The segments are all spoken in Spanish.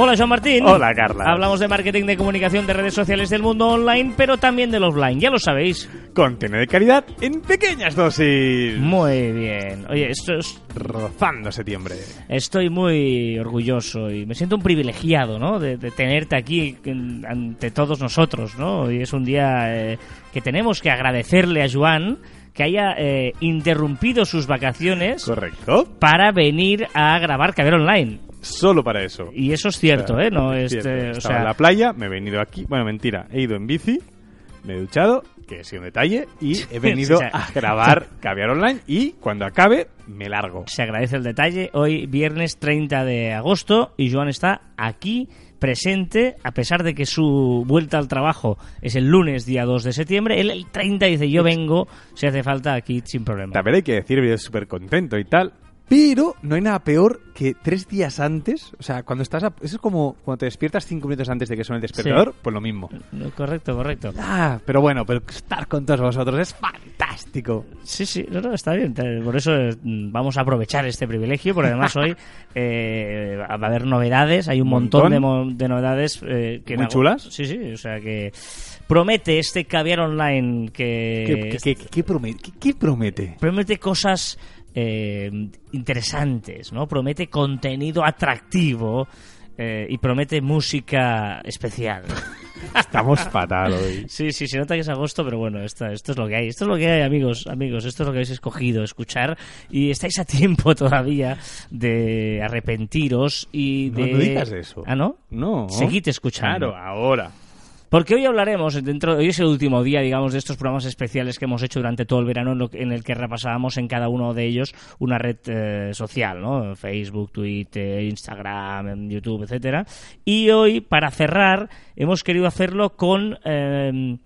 Hola, Joan Martín. Hola, Carla. Hablamos de marketing de comunicación de redes sociales del mundo online, pero también del offline, ya lo sabéis. Contenido de calidad en pequeñas dosis. Muy bien. Oye, esto es... Rozando septiembre. Estoy muy orgulloso y me siento un privilegiado, ¿no? De, de tenerte aquí ante todos nosotros, ¿no? Y es un día eh, que tenemos que agradecerle a Joan que haya eh, interrumpido sus vacaciones Correcto. para venir a grabar Caber Online. Solo para eso. Y eso es cierto, O sea, ¿eh? No, es este, cierto. o Estaba sea, en la playa, me he venido aquí. Bueno, mentira. He ido en bici, me he duchado, que sido un detalle, y he venido o sea, a grabar Caviar Online y cuando acabe me largo. se agradece el detalle. Hoy, viernes 30 de agosto, y Joan está aquí presente, a pesar de que su vuelta al trabajo es el lunes, día 2 de septiembre. Él el 30 dice, yo vengo, si hace falta, aquí sin problema. También hay que decir, yo súper contento y tal. Pero no hay nada peor que tres días antes, o sea, cuando estás... a- eso es como cuando te despiertas cinco minutos antes de que suene el despertador, pues lo mismo. Correcto, correcto. Ah, pero bueno, pero estar con todos vosotros es fantástico. Sí, sí, no, no, está bien. Te- Por eso eh, vamos a aprovechar este privilegio, porque además hoy eh, va a haber novedades, hay un montón, Montón. de, mo- de novedades eh, que Muy chulas. Sí, sí, o sea que promete este caviar online que ¿Qué, qué- qué- qué promete? ¿Qué- qué promete? promete cosas eh, interesantes, ¿no? Promete contenido atractivo eh, y promete música especial. Estamos fatal hoy. Sí, sí, se nota que es agosto, pero bueno, esto, esto es lo que hay. Esto es lo que hay, amigos, amigos. Esto es lo que habéis escogido, escuchar. Y estáis a tiempo todavía de arrepentiros y No, de... no digas eso. ¿Ah, no? No. Seguid escuchando. Claro, ahora. Porque hoy hablaremos, dentro, hoy es el último día, digamos, de estos programas especiales que hemos hecho durante todo el verano, en, lo en el que repasábamos en cada uno de ellos una red eh, social, ¿no? Facebook, Twitter, Instagram, YouTube, etcétera. Y hoy, para cerrar, hemos querido hacerlo con eh,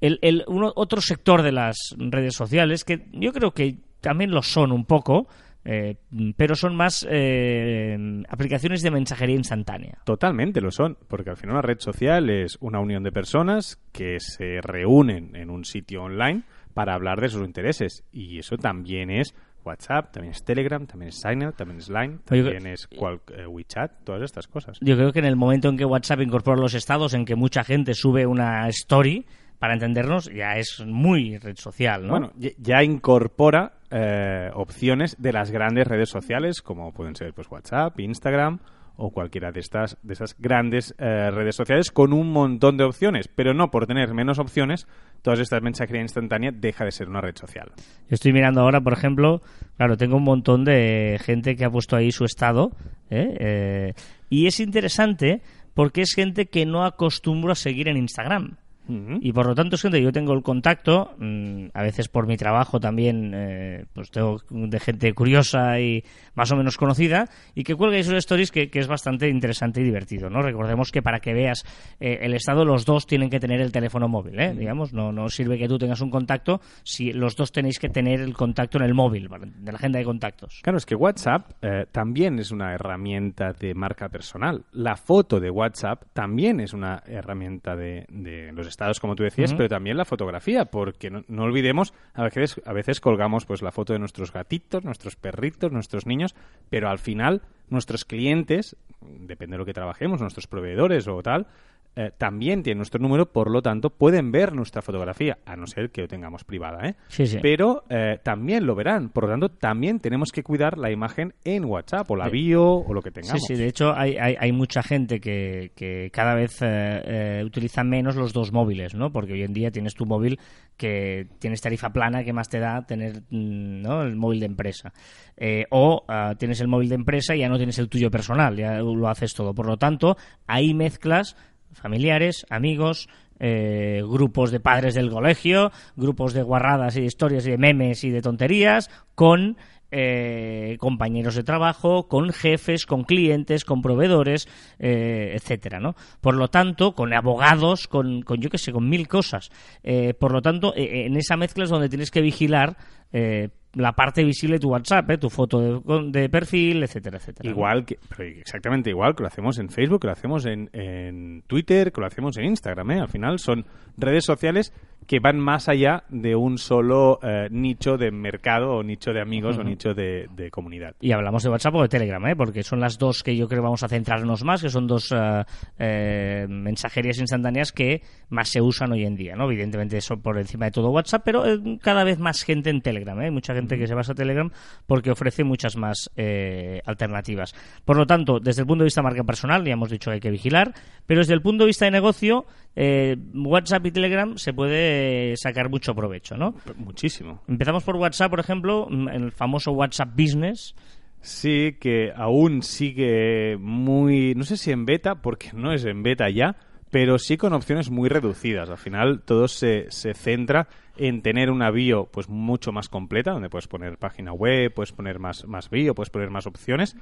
el, el- uno- otro sector de las redes sociales, que yo creo que también lo son un poco, eh, pero son más eh, aplicaciones de mensajería instantánea. Totalmente lo son, porque al final una red social es una unión de personas que se reúnen en un sitio online para hablar de sus intereses. Y eso también es WhatsApp, también es Telegram, también es Signal, también es Line, Oye, también es cual- eh, WeChat, todas estas cosas. Yo creo que en el momento en que WhatsApp incorpora los estados, en que mucha gente sube una story, para entendernos, ya es muy red social, ¿no? Bueno, ya incorpora eh, opciones de las grandes redes sociales, como pueden ser pues WhatsApp, Instagram o cualquiera de estas de esas grandes eh, redes sociales con un montón de opciones, pero no por tener menos opciones, todas estas mensajería instantánea deja de ser una red social. Yo estoy mirando ahora, por ejemplo, claro, tengo un montón de gente que ha puesto ahí su estado, ¿eh? Y es interesante porque es gente que no acostumbro a seguir en Instagram. Y por lo tanto, es gente que yo tengo el contacto, mm, a veces por mi trabajo también, eh, pues tengo de gente curiosa y más o menos conocida, y que cuelga sus stories que, que es bastante interesante y divertido, ¿no? Recordemos que para que veas eh, el estado, los dos tienen que tener el teléfono móvil, ¿eh? Digamos, no, no sirve que tú tengas un contacto si los dos tenéis que tener el contacto en el móvil, de la agenda de contactos. Claro, es que WhatsApp eh, también es una herramienta de marca personal. La foto de WhatsApp también es una herramienta de, de los estados, como tú decías, pero también la fotografía, porque no, no olvidemos, a veces, a veces colgamos pues la foto de nuestros gatitos, nuestros perritos, nuestros niños, pero al final nuestros clientes, depende de lo que trabajemos, nuestros proveedores o tal, eh, también tienen nuestro número, por lo tanto pueden ver nuestra fotografía, a no ser que lo tengamos privada, ¿eh? Sí, sí. pero eh, también lo verán. Por lo tanto, también tenemos que cuidar la imagen en WhatsApp o la Sí. bio o lo que Sí, tengamos. sí, de hecho hay, hay, hay mucha gente que, que cada vez eh, utiliza menos los dos móviles, ¿no? Porque hoy en día tienes tu móvil que tienes tarifa plana, que más te da tener mm, ¿no? el móvil de empresa? O ah, tienes el móvil de empresa y ya no tienes el tuyo personal, ya lo haces todo. Por lo tanto, ahí mezclas familiares, amigos, eh, grupos de padres del colegio, grupos de guarradas y de historias y de memes y de tonterías, con eh, compañeros de trabajo, con jefes, con clientes, con proveedores, eh, etcétera, ¿no? Por lo tanto, con abogados, con, con yo qué sé, con mil cosas. Eh, por lo tanto, eh, en esa mezcla es donde tienes que vigilar eh, la parte visible de tu WhatsApp, ¿eh? tu foto de, de perfil, etcétera, etcétera. Igual que, pero exactamente igual que lo hacemos en Facebook, que lo hacemos en, en Twitter, que lo hacemos en Instagram. ¿eh? Al final son redes sociales que van más allá de un solo eh, nicho de mercado o nicho de amigos o nicho de, de comunidad. Y hablamos de WhatsApp o de Telegram, ¿eh? porque son las dos que yo creo que vamos a centrarnos más, que son dos eh, mensajerías instantáneas que más se usan hoy en día. ¿no? Evidentemente eso por encima de todo WhatsApp, pero cada vez más gente en Telegram. ¿Eh? Hay mucha gente que se basa en Telegram porque ofrece muchas más eh, alternativas. Por lo tanto, desde el punto de vista de marca personal, ya hemos dicho que hay que vigilar, pero desde el punto de vista de negocio, eh, WhatsApp y Telegram se puede sacar mucho provecho. ¿no? Muchísimo. Empezamos por WhatsApp, por ejemplo, mm, el famoso WhatsApp Business. Sí, que aún sigue muy, no sé si en beta, porque no es en beta ya, pero sí con opciones muy reducidas. Al final todo se, se centra en tener una bio pues mucho más completa, donde puedes poner página web, puedes poner más, más bio, puedes poner más opciones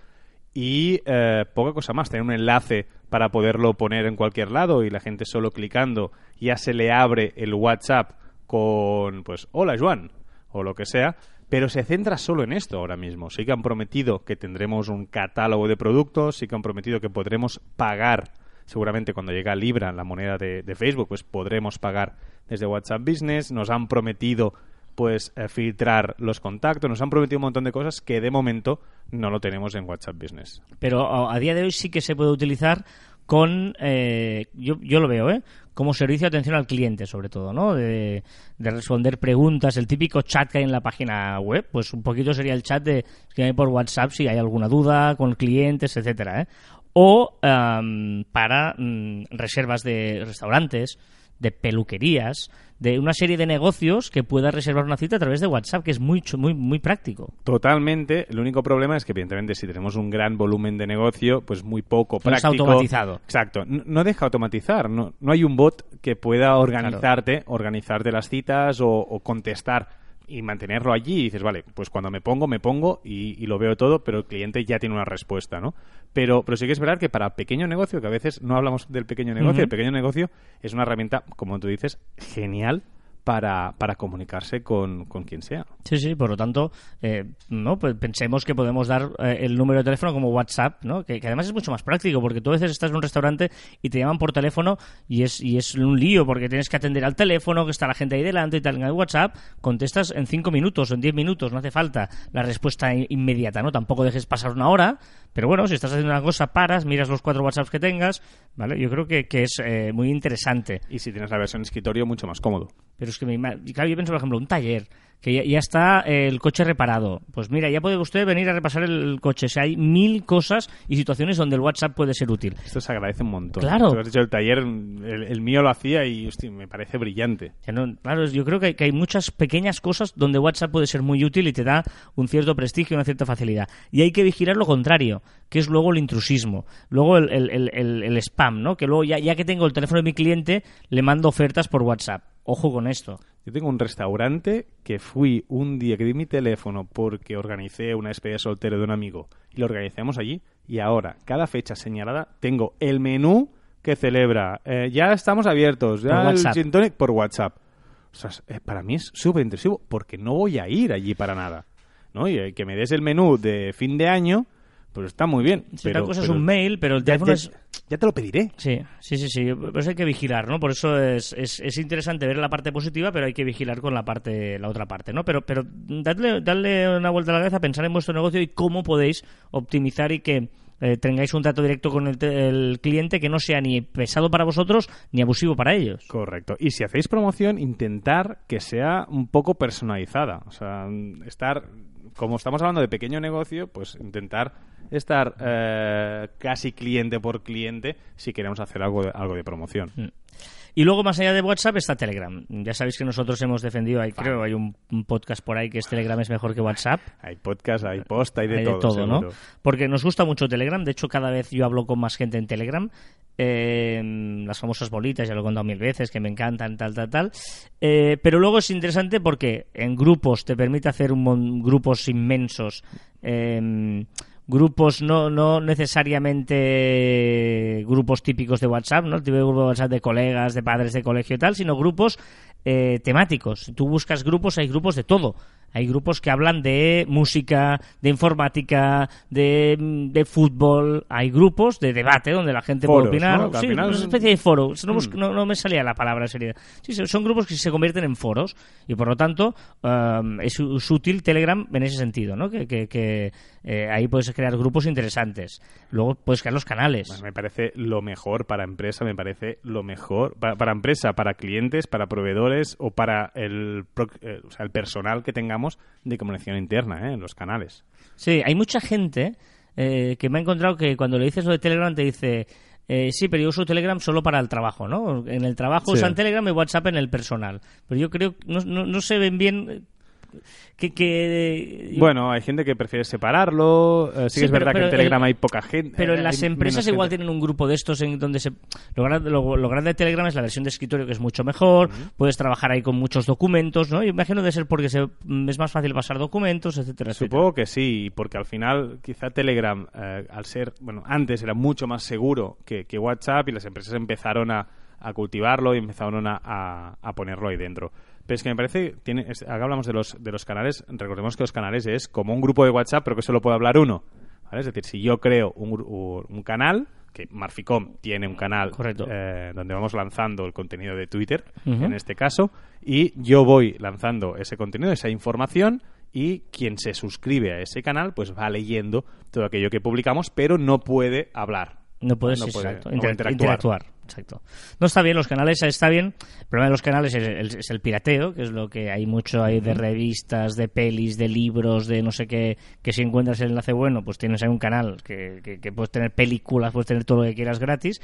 y eh, poca cosa más, tener un enlace para poderlo poner en cualquier lado y la gente solo clicando ya se le abre el WhatsApp con pues hola Joan o lo que sea, pero se centra solo en esto ahora mismo. Sí que han prometido que tendremos un catálogo de productos, sí que han prometido que podremos pagar seguramente cuando llega Libra, la moneda de Facebook, pues podremos pagar desde WhatsApp Business. Nos han prometido pues eh, filtrar los contactos, nos han prometido un montón de cosas que de momento no lo tenemos en WhatsApp Business. Pero a, día de hoy sí que se puede utilizar con, eh, yo, yo lo veo, ¿eh? como servicio de atención al cliente, sobre todo, ¿no? De, de responder preguntas, el típico chat que hay en la página web, pues un poquito sería el chat de que hay por WhatsApp si hay alguna duda con clientes, etcétera, ¿eh? O em, para mm, reservas de restaurantes, de peluquerías, de una serie de negocios que puedas reservar una cita a través de WhatsApp, que es muy, muy, muy práctico. Totalmente. El único problema es que, evidentemente, si tenemos un gran volumen de negocio, pues muy poco No es práctico. automatizado. Exacto. No, no deja automatizar. No, no hay un bot que pueda organizarte, organizarte las citas o, o contestar y mantenerlo allí. Y dices, vale, pues cuando me pongo, me pongo y, y lo veo todo, pero el cliente ya tiene una respuesta, ¿no? Pero, pero sí que es verdad que para pequeño negocio, que a veces no hablamos del pequeño negocio, el pequeño negocio es una herramienta, como tú dices, genial para, para comunicarse con, con quien sea. Sí, sí, por lo tanto, eh, no pues pensemos que podemos dar eh, el número de teléfono como WhatsApp, ¿no? Que, que además es mucho más práctico, porque tú a veces estás en un restaurante y te llaman por teléfono y es, y es un lío, porque tienes que atender al teléfono, que está la gente ahí delante y tal. En el WhatsApp contestas en cinco minutos o en diez minutos, no hace falta la respuesta inmediata, ¿no? Tampoco dejes pasar una hora, pero bueno, si estás haciendo una cosa, paras, miras los cuatro WhatsApps que tengas, ¿vale? Yo creo que, que es eh, muy interesante. Y si tienes la versión escritorio, mucho más cómodo. Pero es que me ima- claro, yo pienso, por ejemplo, un taller, que ya, ya está el coche reparado. Pues mira, ya puede usted venir a repasar el coche. O sea, hay mil cosas y situaciones donde el WhatsApp puede ser útil. Esto se agradece un montón. Claro. Tú has dicho el taller, el, el mío lo hacía y hostia, me parece brillante. No- claro, yo creo que hay, que hay muchas pequeñas cosas donde WhatsApp puede ser muy útil y te da un cierto prestigio una cierta facilidad. Y hay que vigilar lo contrario, que es luego el intrusismo, luego el, el- el- el- el spam, ¿no? Que luego, ya, ya que tengo el teléfono de mi cliente, le mando ofertas por WhatsApp. Ojo con esto. Yo tengo un restaurante que fui un día que di mi teléfono porque organicé una despedida de soltero de un amigo y lo organizamos allí y ahora, cada fecha señalada, tengo el menú que celebra. Eh, ya estamos abiertos, ya Por WhatsApp. por WhatsApp. Ostras, eh, para mí es súper intrusivo porque no voy a ir allí para nada. ¿no? Y eh, que me des el menú de fin de año, pues está muy bien. Si pero, otra cosa pero es un mail, pero el teléfono ya- es... ya te lo pediré. Sí, sí, sí, sí. Por eso hay que vigilar, ¿no? Por eso es, es, es interesante ver la parte positiva, pero hay que vigilar con la parte, la otra parte, ¿no? Pero, pero dadle, dadle una vuelta a la cabeza, pensar en vuestro negocio y cómo podéis optimizar y que eh, tengáis un trato directo con el, el cliente que no sea ni pesado para vosotros ni abusivo para ellos. Correcto. Y si hacéis promoción, intentar que sea un poco personalizada. O sea, estar, como estamos hablando de pequeño negocio, pues intentar estar eh, casi cliente por cliente si queremos hacer algo de, algo de promoción. Y luego, más allá de WhatsApp, está Telegram. Ya sabéis que nosotros hemos defendido, hay, creo, hay un, un podcast por ahí que es Telegram es mejor que WhatsApp. Hay podcast, hay post, hay de Hay todo. ¿no? seguro. Porque nos gusta mucho Telegram. De hecho, cada vez yo hablo con más gente en Telegram. Eh, las famosas bolitas, ya lo he contado mil veces, que me encantan, tal, tal, tal. Eh, pero luego es interesante porque en grupos te permite hacer un mon- grupos inmensos. eh, grupos no, no necesariamente grupos típicos de WhatsApp, ¿no? El típico grupo de WhatsApp de colegas, de padres de colegio y tal, sino grupos eh, temáticos. Si tú buscas grupos, hay grupos de todo. Hay grupos que hablan de música, de informática, de, de fútbol. Hay grupos de debate donde la gente Foros, puede opinar. ¿no? Sí, final una es- especie de foro. No, Mm. no- no me salía la palabra sería. Sí, sí, son grupos que se convierten en foros y por lo tanto um, es, es útil Telegram en ese sentido, ¿no? Que, que- que, eh, ahí puedes crear grupos interesantes. Luego puedes crear los canales. Bueno, me parece lo mejor para empresa, me parece lo mejor para, para empresa, para clientes, para proveedores o para el, pro- eh, o sea, el personal que tengamos de comunicación interna, ¿eh? en los canales. Sí, hay mucha gente eh, que me ha encontrado que cuando le dices lo de Telegram te dice, eh, sí, pero yo uso Telegram solo para el trabajo, ¿no? En el trabajo Sí. usan Telegram y WhatsApp en el personal. Pero yo creo, no, no, no se ven bien que... que Bueno, hay gente que prefiere separarlo, eh, sí, Sí, que es pero- verdad que en pero Telegram el- hay poca gente. Pero eh, en las empresas igual gente. tienen un grupo de estos en donde se... Lo grande, lo, lo grande de Telegram es la versión de escritorio que es mucho mejor, puedes trabajar ahí con muchos documentos, ¿no? Yo imagino de ser porque se- es más fácil pasar documentos, etcétera, etcétera. Supongo que sí, porque al final quizá Telegram, eh, al ser, bueno, antes era mucho más seguro que, que WhatsApp y las empresas empezaron a, a cultivarlo y empezaron a, a- a ponerlo ahí dentro. Pero es que me parece, tiene, es- acá hablamos de los, de los canales, recordemos que los canales es como un grupo de WhatsApp, pero que solo puede hablar uno. ¿vale? Es decir, si yo creo un, un canal, que Marficom tiene un canal Correcto. eh, donde vamos lanzando el contenido de Twitter, en este caso, y yo voy lanzando ese contenido, esa información, y quien se suscribe a ese canal, pues va leyendo todo aquello que publicamos, pero no puede hablar. No puede- exacto, no inter- puede interactuar. Exacto. No está bien, los canales está bien. El problema de los canales es el, es el pirateo, que es lo que hay mucho ahí de revistas, de pelis, de libros, de no sé qué, que si encuentras el enlace bueno, pues tienes ahí un canal que, que- que puedes tener películas, puedes tener todo lo que quieras gratis.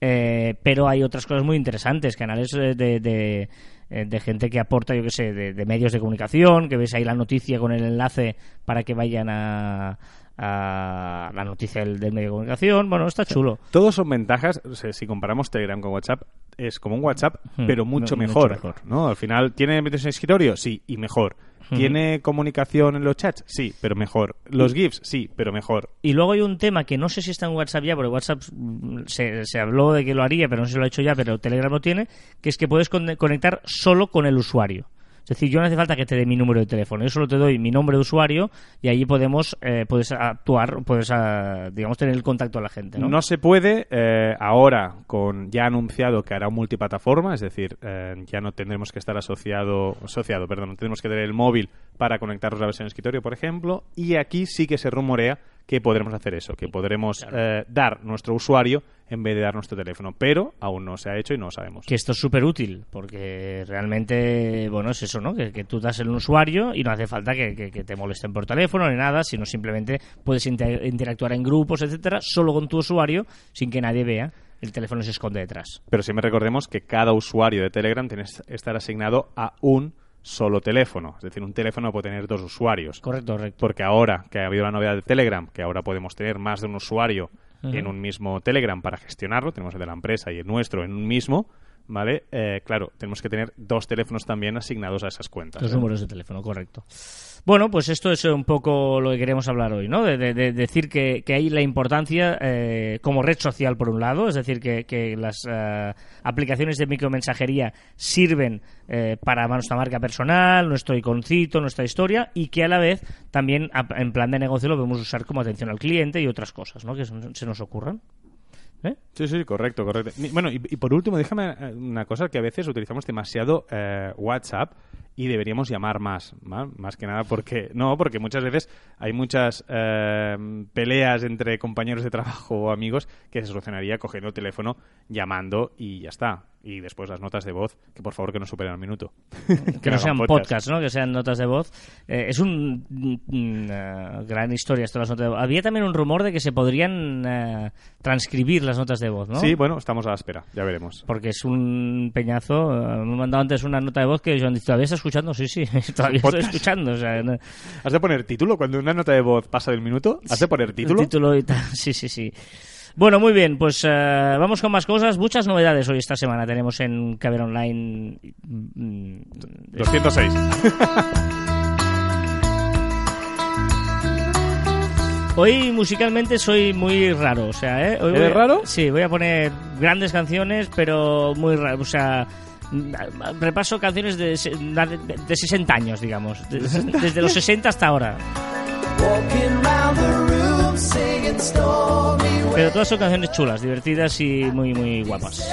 Eh, pero hay otras cosas muy interesantes, canales eh, de... de eh, de gente que aporta, yo qué sé, de, de medios de comunicación, que ves ahí la noticia con el enlace para que vayan a, a la noticia del, del medio de comunicación. Bueno, está chulo. Todos son ventajas, o sea, si comparamos Telegram con WhatsApp, es como un WhatsApp, Hmm, pero mucho mu- mucho mejor, mejor. ¿no? Al final, ¿tiene medios en escritorio? Sí, y mejor. Hmm. ¿Tiene comunicación en los chats? Sí, pero mejor. ¿Los GIFs? Sí, pero mejor. Y luego hay un tema que no sé si está en WhatsApp ya, porque WhatsApp mm, se, se habló de que lo haría, pero no si lo ha hecho ya, pero Telegram lo tiene, que es que puedes con- conectar solo con el usuario. Es decir, yo no hace falta que te dé mi número de teléfono, yo solo te doy mi nombre de usuario y allí podemos, eh, puedes actuar, puedes, ah, digamos, tener el contacto a la gente, ¿no? No se puede eh, ahora con ya anunciado que hará un multiplataforma, es decir, eh, ya no tendremos que estar asociado, asociado, perdón, no tendremos que tener el móvil para conectarnos a la versión de escritorio, por ejemplo, y aquí sí que se rumorea que podremos hacer eso, que podremos eh, dar nuestro usuario en vez de dar nuestro teléfono, pero aún no se ha hecho y no lo sabemos. Que esto es súper útil, porque realmente, bueno, es eso, ¿no? Que, que tú das el usuario y no hace falta que, que- que te molesten por teléfono ni nada, sino simplemente puedes inter- interactuar en grupos, etcétera, solo con tu usuario, sin que nadie vea. El teléfono se esconde detrás. Pero siempre recordemos que cada usuario de Telegram tiene que estar asignado a un solo teléfono, es decir, un teléfono puede tener dos usuarios. Correcto, correcto. porque ahora que ha habido la novedad de Telegram, que ahora podemos tener más de un usuario en un mismo Telegram para gestionarlo, tenemos el de la empresa y el nuestro en un mismo, ¿vale? Eh, claro, tenemos que tener dos teléfonos también asignados a esas cuentas. Dos ¿eh? números de teléfono, correcto. Bueno, pues esto es un poco lo que queremos hablar hoy, ¿no? De, de- de decir que, que hay la importancia eh, como red social, por un lado, es decir, que, que las eh, aplicaciones de micromensajería sirven eh, para nuestra marca personal, nuestro iconcito, nuestra historia, y que a la vez también en plan de negocio lo podemos usar como atención al cliente y otras cosas, ¿no? Que se nos ocurran. ¿Eh? Sí, sí, correcto, correcto. Bueno, y, y por último, déjame eh, una cosa que a veces utilizamos demasiado eh, WhatsApp y deberíamos llamar más, ¿va? más que nada porque no, porque muchas veces hay muchas eh, peleas entre compañeros de trabajo o amigos que se solucionaría cogiendo el teléfono, llamando y ya está. Y después las notas de voz, que por favor que no superen al minuto. que no sean podcast. podcasts, ¿no? Que sean notas de voz. Eh, es un eh, gran historia esto de las notas de voz. Había también un rumor de que se podrían eh, transcribir las notas de voz, ¿no? Sí, bueno, estamos a la espera, ya veremos. Porque es un peñazo. eh, me han mandado antes una nota de voz que yo han dicho, ¿todavía estás escuchando? Sí, sí, todavía estoy escuchando. O sea, no- ¿Has de poner título? Cuando una nota de voz pasa del minuto, ¿has de poner título? Título y tal. Sí, sí, sí. Bueno, muy bien, pues eh, vamos con más cosas. Muchas novedades hoy esta semana tenemos en Caber Online. mm, 206. Hoy musicalmente soy muy raro, o sea, ¿eh? Hoy voy ¿Eres a- raro? Sí, voy a poner grandes canciones, pero muy raro, o sea, repaso canciones de, se- de, de 60 años, digamos. de- desde los 60 hasta ahora. Pero todas son canciones chulas, divertidas y muy, muy guapas.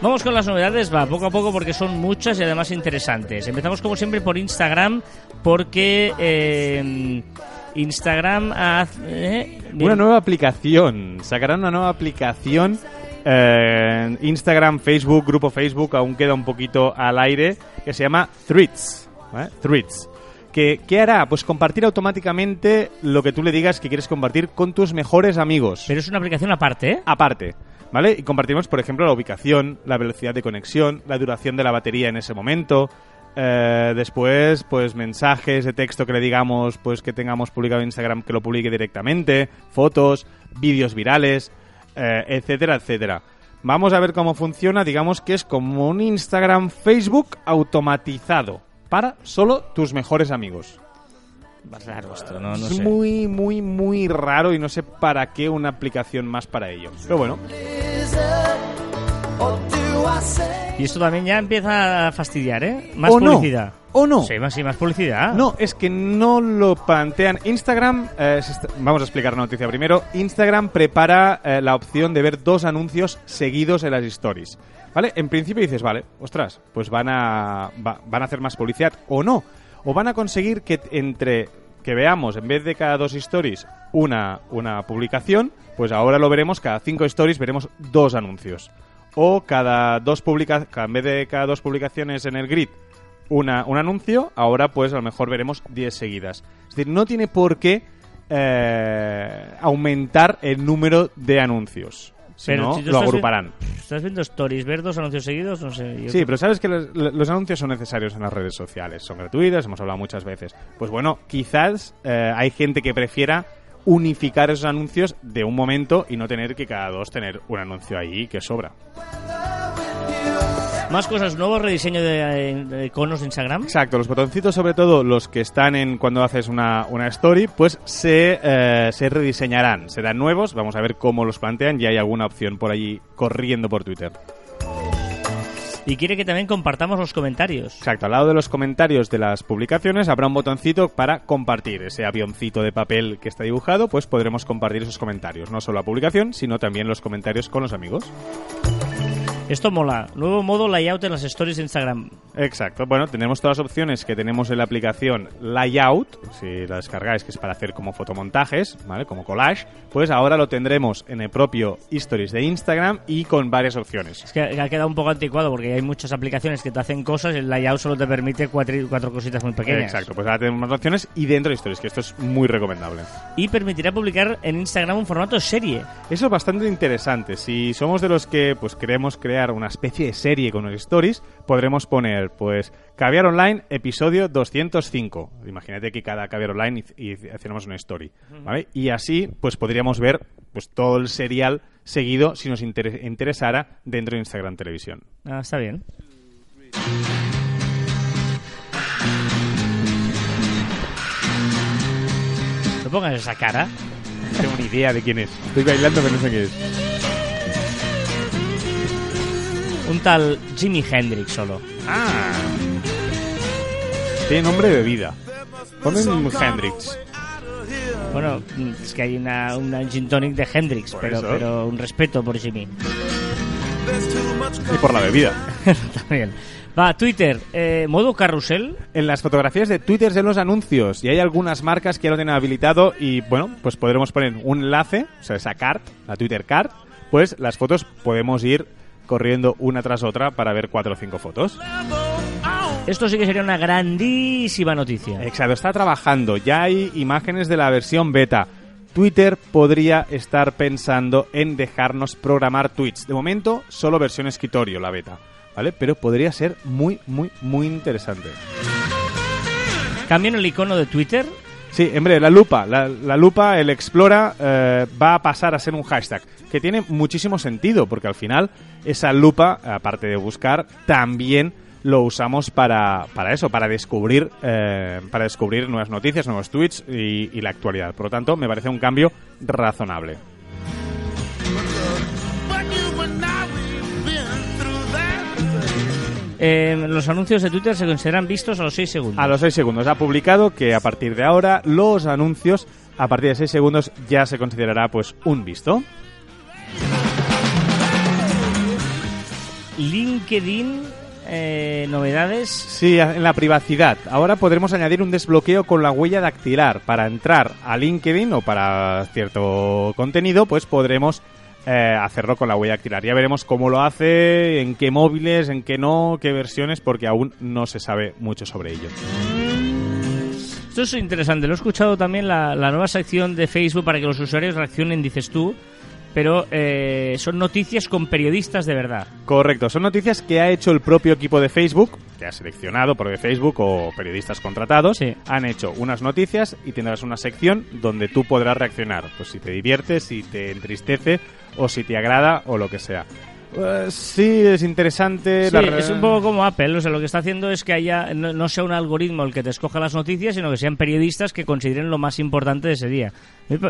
Vamos con las novedades, va, poco a poco porque son muchas y además interesantes. Empezamos como siempre por Instagram porque eh, Instagram hace... eh, Una nueva aplicación. Sacarán una nueva aplicación. Eh, Instagram, Facebook, grupo Facebook, aún queda un poquito al aire, que se llama Threads. ¿vale? Threads. Que, ¿Qué hará? Pues compartir automáticamente lo que tú le digas que quieres compartir con tus mejores amigos. Pero es una aplicación aparte, ¿eh? aparte. ¿Vale? Y compartimos, por ejemplo, la ubicación, la velocidad de conexión, la duración de la batería en ese momento. eh, después, pues mensajes de texto que le digamos, pues que tengamos publicado en Instagram, que lo publique directamente, fotos, vídeos virales, eh, etcétera, etcétera. Vamos a ver cómo funciona. Digamos que es como un Instagram Facebook automatizado para solo tus mejores amigos. Raro esto, no, no es sé. muy, muy, muy raro y no sé para qué una aplicación más para ello. Pero bueno, Y esto también ya empieza a fastidiar, ¿eh? Más ¿O no? publicidad. ¿O no? Sí, más, sí, más publicidad. No, es que no lo plantean. Instagram, eh, está- vamos a explicar la noticia primero. Instagram prepara eh, la opción de ver dos anuncios seguidos en las stories. ¿Vale? En principio dices, vale, ostras, pues van a, va- van a hacer más publicidad o no. O van a conseguir que entre que veamos, en vez de cada dos stories, una, una publicación, pues ahora lo veremos, cada cinco stories veremos dos anuncios. O cada dos publica en vez de cada dos publicaciones en el grid, una, un anuncio, ahora pues a lo mejor veremos 10 seguidas. Es decir, no tiene por qué eh, aumentar el número de anuncios. Si Pero no, si lo agruparán. ¿Estás viendo stories? ¿Ver dos anuncios seguidos? No sé. yo- Sí, pero sabes que los, los anuncios son necesarios en las redes sociales. Son gratuitas, hemos hablado muchas veces. Pues bueno, quizás eh, hay gente que prefiera unificar esos anuncios de un momento y no tener que cada dos tener un anuncio ahí que sobra. Más cosas, nuevo rediseño de, de iconos de Instagram. Exacto, los botoncitos, sobre todo los que están en cuando haces una, una story, pues se, eh, se rediseñarán, serán nuevos, vamos a ver cómo los plantean, ya hay alguna opción por allí corriendo por Twitter. Y quiere que también compartamos los comentarios. Exacto, al lado de los comentarios de las publicaciones habrá un botoncito para compartir ese avioncito de papel que está dibujado, pues podremos compartir esos comentarios, no solo la publicación, sino también los comentarios con los amigos. Esto mola. Nuevo modo layout en las stories de Instagram. Exacto. Bueno, tenemos todas las opciones que tenemos en la aplicación Layout, si la descargáis, que es para hacer como fotomontajes, ¿vale? Como collage, pues ahora lo tendremos en el propio Stories de Instagram y con varias opciones. Es que ha quedado un poco anticuado porque hay muchas aplicaciones que te hacen cosas y el layout solo te permite cuatro, cuatro cositas muy pequeñas. Exacto, pues ahora tenemos más opciones y dentro de Stories, que esto es muy recomendable. Y permitirá publicar en Instagram un formato serie. Eso es bastante interesante. Si somos de los que pues queremos crear una especie de serie con los stories, podremos poner pues Caviar Online episodio 205. Imagínate que cada Caviar Online y, y hacemos una story, ¿vale? Y así pues podríamos ver pues todo el serial seguido si nos inter- interesara dentro de Instagram Televisión. Ah, está bien. No pongas esa cara. No tengo ni idea de quién es. Estoy bailando pero no sé quién es. Un tal Jimi Hendrix solo. Ah. Tiene nombre de bebida. Ponen Hendrix. Bueno, es que hay una, una gin tonic de Hendrix, Por pero, eso. pero un respeto por Jimmy. Y por la bebida. También. Va, Twitter, eh, modo carrusel. en las fotografías de Twitter de los anuncios y hay algunas marcas que ya lo tienen habilitado y bueno, pues podremos poner un enlace, o sea, esa card, la Twitter card, pues las fotos podemos ir corriendo una tras otra para ver cuatro o cinco fotos. Esto sí que sería una grandísima noticia. Exacto, está trabajando, ya hay imágenes de la versión beta. Twitter podría estar pensando en dejarnos programar tweets. De momento, solo versión escritorio la beta, ¿vale? Pero podría ser muy, muy, muy interesante. Cambian el icono de Twitter. Sí, hombre, la lupa, la, la lupa, el explora, eh, va a pasar a ser un hashtag, que tiene muchísimo sentido, porque al final esa lupa, aparte de buscar, también lo usamos para, para eso, para descubrir, eh, para descubrir nuevas noticias, nuevos tweets y, y la actualidad. Por lo tanto, me parece un cambio razonable. eh, los anuncios de Twitter se consideran vistos a los 6 segundos. A los 6 segundos. Ha publicado que a partir de ahora los anuncios a partir de 6 segundos ya se considerará pues un visto. LinkedIn, eh, novedades. Sí, en la privacidad. Ahora podremos añadir un desbloqueo con la huella dactilar. Para entrar a LinkedIn o para cierto contenido, pues podremos eh, hacerlo con la huella dactilar. Ya veremos cómo lo hace, en qué móviles, en qué no, qué versiones, porque aún no se sabe mucho sobre ello. Esto es interesante. Lo he escuchado también la, la nueva sección de Facebook para que los usuarios reaccionen, dices tú. Pero eh, son noticias con periodistas de verdad. Correcto, son noticias que ha hecho el propio equipo de Facebook, que ha seleccionado por Facebook o periodistas contratados. Sí. Han hecho unas noticias y tendrás una sección donde tú podrás reaccionar. Pues si te diviertes, si te entristece o si te agrada o lo que sea. Eh, sí, es interesante. Sí, la re- es un poco como Apple, o sea, lo que está haciendo es que haya no, no sea un algoritmo el que te escoja las noticias, sino que sean periodistas que consideren lo más importante de ese día.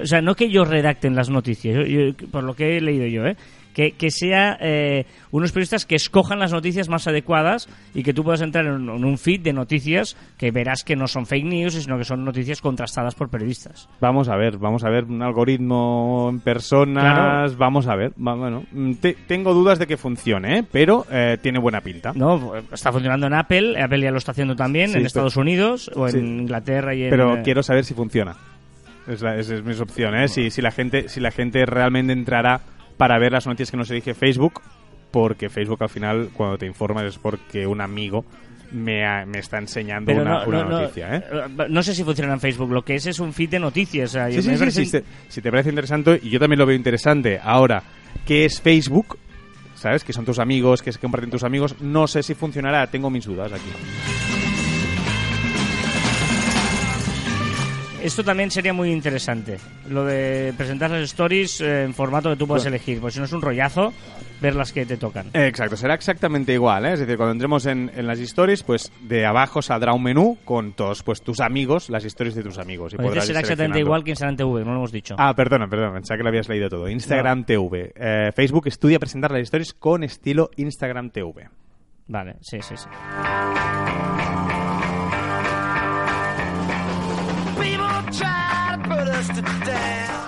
O sea, no que ellos redacten las noticias, yo- yo- por lo que he leído yo, ¿eh? Que, que sea eh, unos periodistas que escojan las noticias más adecuadas y que tú puedas entrar en, en un feed de noticias que verás que no son fake news, sino que son noticias contrastadas por periodistas. Vamos a ver, vamos a ver un algoritmo en personas, Claro. vamos a ver. Bueno, mm, te- tengo dudas de que funcione, ¿eh? pero eh, tiene buena pinta. No, está funcionando en Apple, Apple ya lo está haciendo también Sí, en Estados Unidos o en. Inglaterra y en pero quiero saber si funciona. Es la- es, mi opción, ¿eh? Si, si la gente, si la gente realmente entrará para ver las noticias que nos elige Facebook, porque Facebook al final, cuando te informas, es porque un amigo me, ha- me está enseñando Pero una, no, una no, no, noticia, ¿eh? eh, no sé si funciona en Facebook. Lo que es es un feed de noticias. o sea, yo Sí, sí, me sí, parece- sí, si, si te parece interesante, y yo también lo veo interesante. Ahora, ¿qué es Facebook? ¿Sabes? Que son tus amigos, que se comparten tus amigos. No sé si funcionará, tengo mis dudas aquí. Esto también sería muy interesante. Lo de presentar las stories eh, en formato que tú puedes Bueno. elegir. Pues si no es un rollazo, ver las que te tocan. Exacto, será exactamente igual, ¿eh? Es decir, cuando entremos en, en las stories, pues de abajo saldrá un menú con todos pues tus amigos, las stories de tus amigos. Y veces podrás ir será exactamente igual que Instagram TV, no lo hemos dicho. Ah, perdona, perdona, pensaba que lo habías leído todo. Instagram TV. Eh, Facebook estudia presentar las stories con estilo Instagram TV. Vale, sí, sí, sí.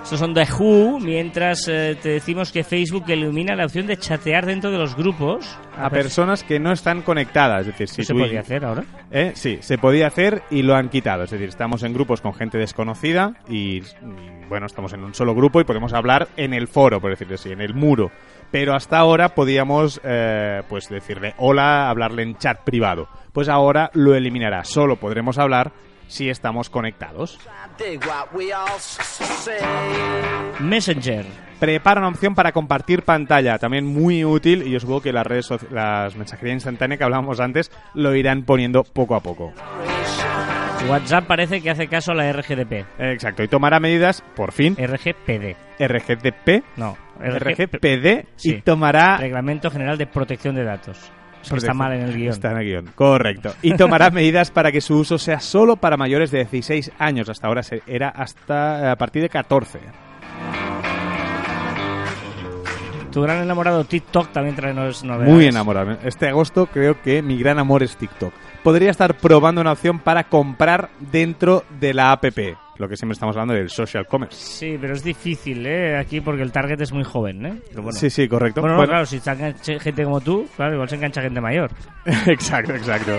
Estos son The Who, mientras eh, te decimos que Facebook elimina la opción de chatear dentro de los grupos. A personas que no están conectadas. Es decir, si ¿Eso se podría hacer ahora? ¿Eh? Sí, se podía hacer y lo han quitado. Es decir, estamos en grupos con gente desconocida y, y, bueno, estamos en un solo grupo y podemos hablar en el foro, por decirlo así, en el muro. Pero hasta ahora podíamos, eh, pues, decirle hola, hablarle en chat privado. Pues ahora lo eliminará. Solo podremos hablar si estamos conectados. Messenger. Prepara una opción para compartir pantalla, también muy útil y yo supongo que las redes las mensajería instantánea que hablábamos antes lo irán poniendo poco a poco. WhatsApp parece que hace caso a la RGDP. Exacto, y tomará medidas, por fin, RGPD. RGDP, No, RGPD y Sí. tomará Reglamento General de Protección de Datos. Está mal en el guion. Está en el guion, correcto. Y tomará medidas para que su uso sea solo para mayores de 16 años. Hasta ahora era hasta a partir de 14. Tu gran enamorado TikTok también trae nuevas novedades. Muy enamorado. Este agosto creo que mi gran amor es TikTok. Podría estar probando una opción para comprar dentro de la app. Lo que siempre estamos hablando del social commerce. Sí, pero es difícil, ¿eh? Aquí porque el target es muy joven, ¿eh? Bueno. Sí, sí, correcto. Bueno, no, Bueno, claro, si se engancha gente como tú, claro, igual se engancha gente mayor. exacto, exacto.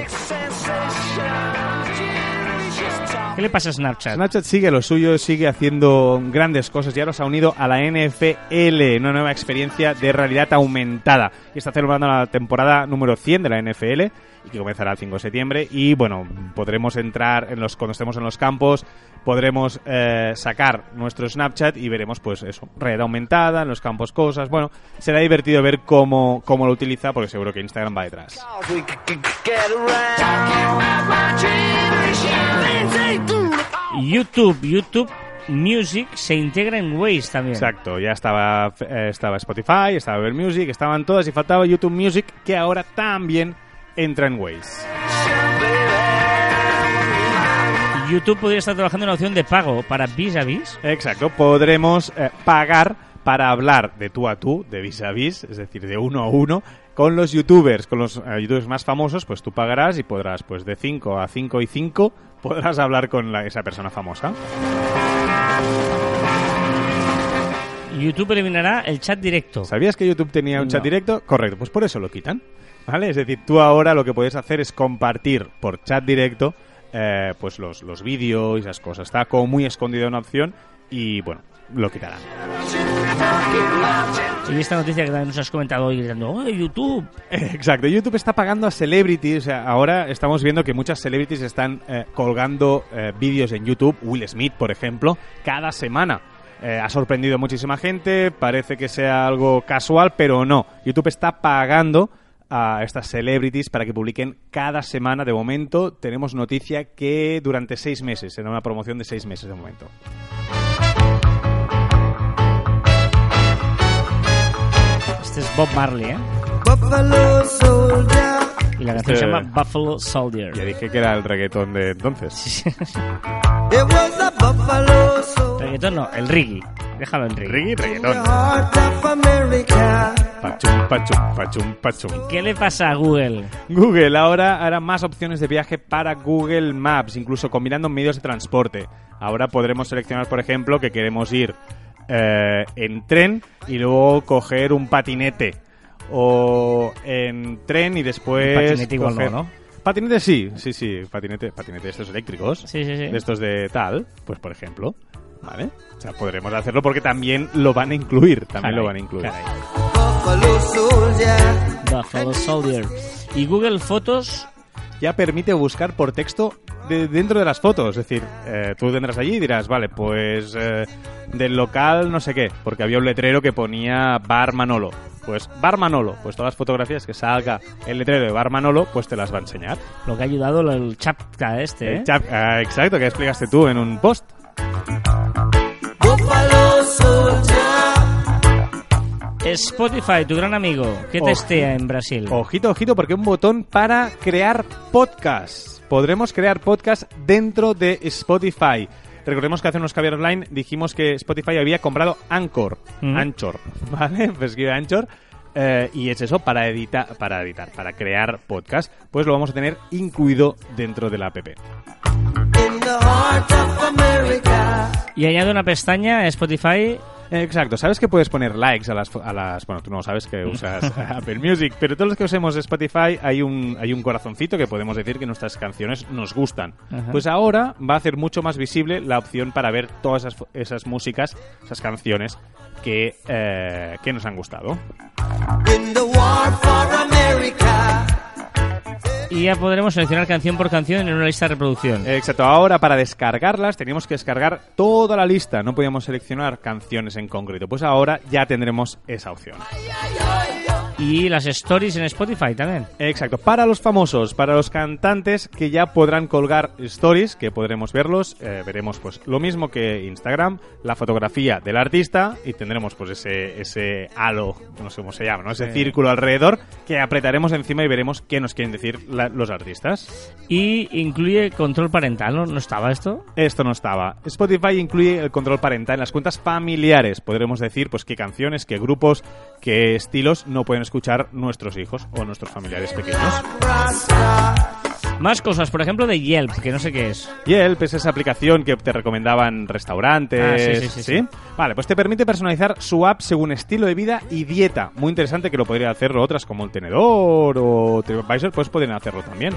¿Qué le pasa a Snapchat? Snapchat sigue lo suyo, sigue haciendo grandes cosas. Ya los ha unido a la NFL, una nueva experiencia de realidad aumentada. Y está celebrando la temporada número 100 de la NFL y que comenzará el 5 de septiembre. Y bueno, podremos entrar en los cuando estemos en los campos, podremos eh, sacar nuestro Snapchat y veremos pues eso, realidad aumentada, en los campos cosas. Bueno, será divertido ver cómo, cómo lo utiliza porque seguro que Instagram va detrás. YouTube, YouTube Music se integra en Waze también. Exacto, ya estaba, eh, estaba Spotify, estaba Ver Music, estaban todas y faltaba YouTube Music que ahora también entra en Waze. YouTube podría estar trabajando en una opción de pago para Vis a Vis. Exacto, podremos eh, pagar para hablar de tú a tú, de vis a vis, es decir, de uno a uno, con los youtubers, con los eh, youtubers más famosos, pues tú pagarás y podrás, pues de 5 a 5 y 5, podrás hablar con la- esa persona famosa. YouTube eliminará el chat directo. ¿Sabías que YouTube tenía un chat directo? Correcto, pues por eso lo quitan. ¿Vale? Es decir, tú ahora lo que puedes hacer es compartir por chat directo eh, pues los, los vídeos y esas cosas. Está como muy escondida una opción y bueno, lo quitarán. Y esta noticia que nos has comentado hoy gritando, ¡Oh, YouTube! Exacto, YouTube está pagando a celebrities, o sea, ahora estamos viendo que muchas celebrities están eh, colgando eh, vídeos en YouTube, Will Smith, por ejemplo, cada semana. Eh, ha sorprendido a muchísima gente, parece que sea algo casual, pero no. YouTube está pagando a estas celebrities para que publiquen cada semana. De momento tenemos noticia que durante seis meses, será una promoción de seis meses de momento. Este es Bob Marley, ¿eh? Buffalo soldier. Y la canción Este- se llama Buffalo Soldier. Ya dije que era el reggaetón de entonces. It was a buffalo soldier. Reggaetón no, el reggae. Déjalo en reggae. Reggae, reggaetón. Pachum, pachum, pachum, pachum. ¿Qué le pasa a Google? Google ahora hará más opciones de viaje para Google Maps, incluso combinando medios de transporte. Ahora podremos seleccionar, por ejemplo, que queremos ir eh, en tren y luego coger un patinete. O en tren y después. patinete igual coger- no, ¿no? Patinete sí, sí, sí. Patinete, patinete de estos eléctricos. Sí, sí, sí. De estos de tal, pues por ejemplo. ¿Vale? O sea, podremos hacerlo porque también lo van a incluir. También lo Caray, van a incluir. caray. Buffalo soldier. Y Google Fotos, ya permite buscar por texto de- dentro de las fotos. Es decir, eh, tú tendrás allí y dirás, vale, pues eh, del local no sé qué, porque había un letrero que ponía Bar Manolo. Pues Bar Manolo, pues todas las fotografías que salga el letrero de Bar Manolo, pues te las va a enseñar. lo que ha ayudado lo- el chapka este, ¿eh? El chap- ah, exacto, que explicaste tú en un post. Spotify, tu gran amigo, que testea en Brasil. Ojito, ojito, porque un botón para crear podcast. Podremos crear podcast dentro de Spotify. Recordemos que hace unos caviar online dijimos que Spotify había comprado Anchor. Mm. Anchor, ¿vale? Pues escribe Anchor. eh, y es eso, para editar, para editar, para crear podcast, pues lo vamos a tener incluido dentro de la app. In the heart of America. Y añade una pestaña a Spotify. Exacto, sabes que puedes poner likes a las, a las bueno, tú no sabes que usas Apple Music, pero todos los que usemos Spotify hay un, hay un corazoncito que podemos decir que nuestras canciones nos gustan. Ajá. Pues ahora va a hacer mucho más visible la opción para ver todas esas, esas músicas, esas canciones que, eh, que nos han gustado. In the war for America. Y ya podremos seleccionar canción por canción en una lista de reproducción. Exacto, ahora para descargarlas teníamos que descargar toda la lista, no podíamos seleccionar canciones en concreto. Pues ahora ya tendremos esa opción. Y las stories en Spotify también. Exacto, para los famosos, para los cantantes que ya podrán colgar stories, que podremos verlos, eh, veremos pues lo mismo que Instagram, la fotografía del artista y tendremos pues ese, ese halo, no sé cómo se llama, ¿no? ese Sí. círculo alrededor que apretaremos encima y veremos qué nos quieren decir la- los artistas. Y incluye control parental, ¿no? ¿No estaba esto? Esto no estaba. Spotify incluye el control parental en las cuentas familiares. Podremos decir pues qué canciones, qué grupos, qué estilos no pueden escuchar nuestros hijos o nuestros familiares pequeños. Más cosas, por ejemplo, de Yelp, que no sé qué es. Yelp es esa aplicación que te recomendaban restaurantes. Ah, sí, sí, sí, sí. Vale, pues te permite personalizar su app según estilo de vida y dieta. Muy interesante que lo podrían hacerlo otras como el Tenedor o TripAdvisor, pues pueden hacerlo también.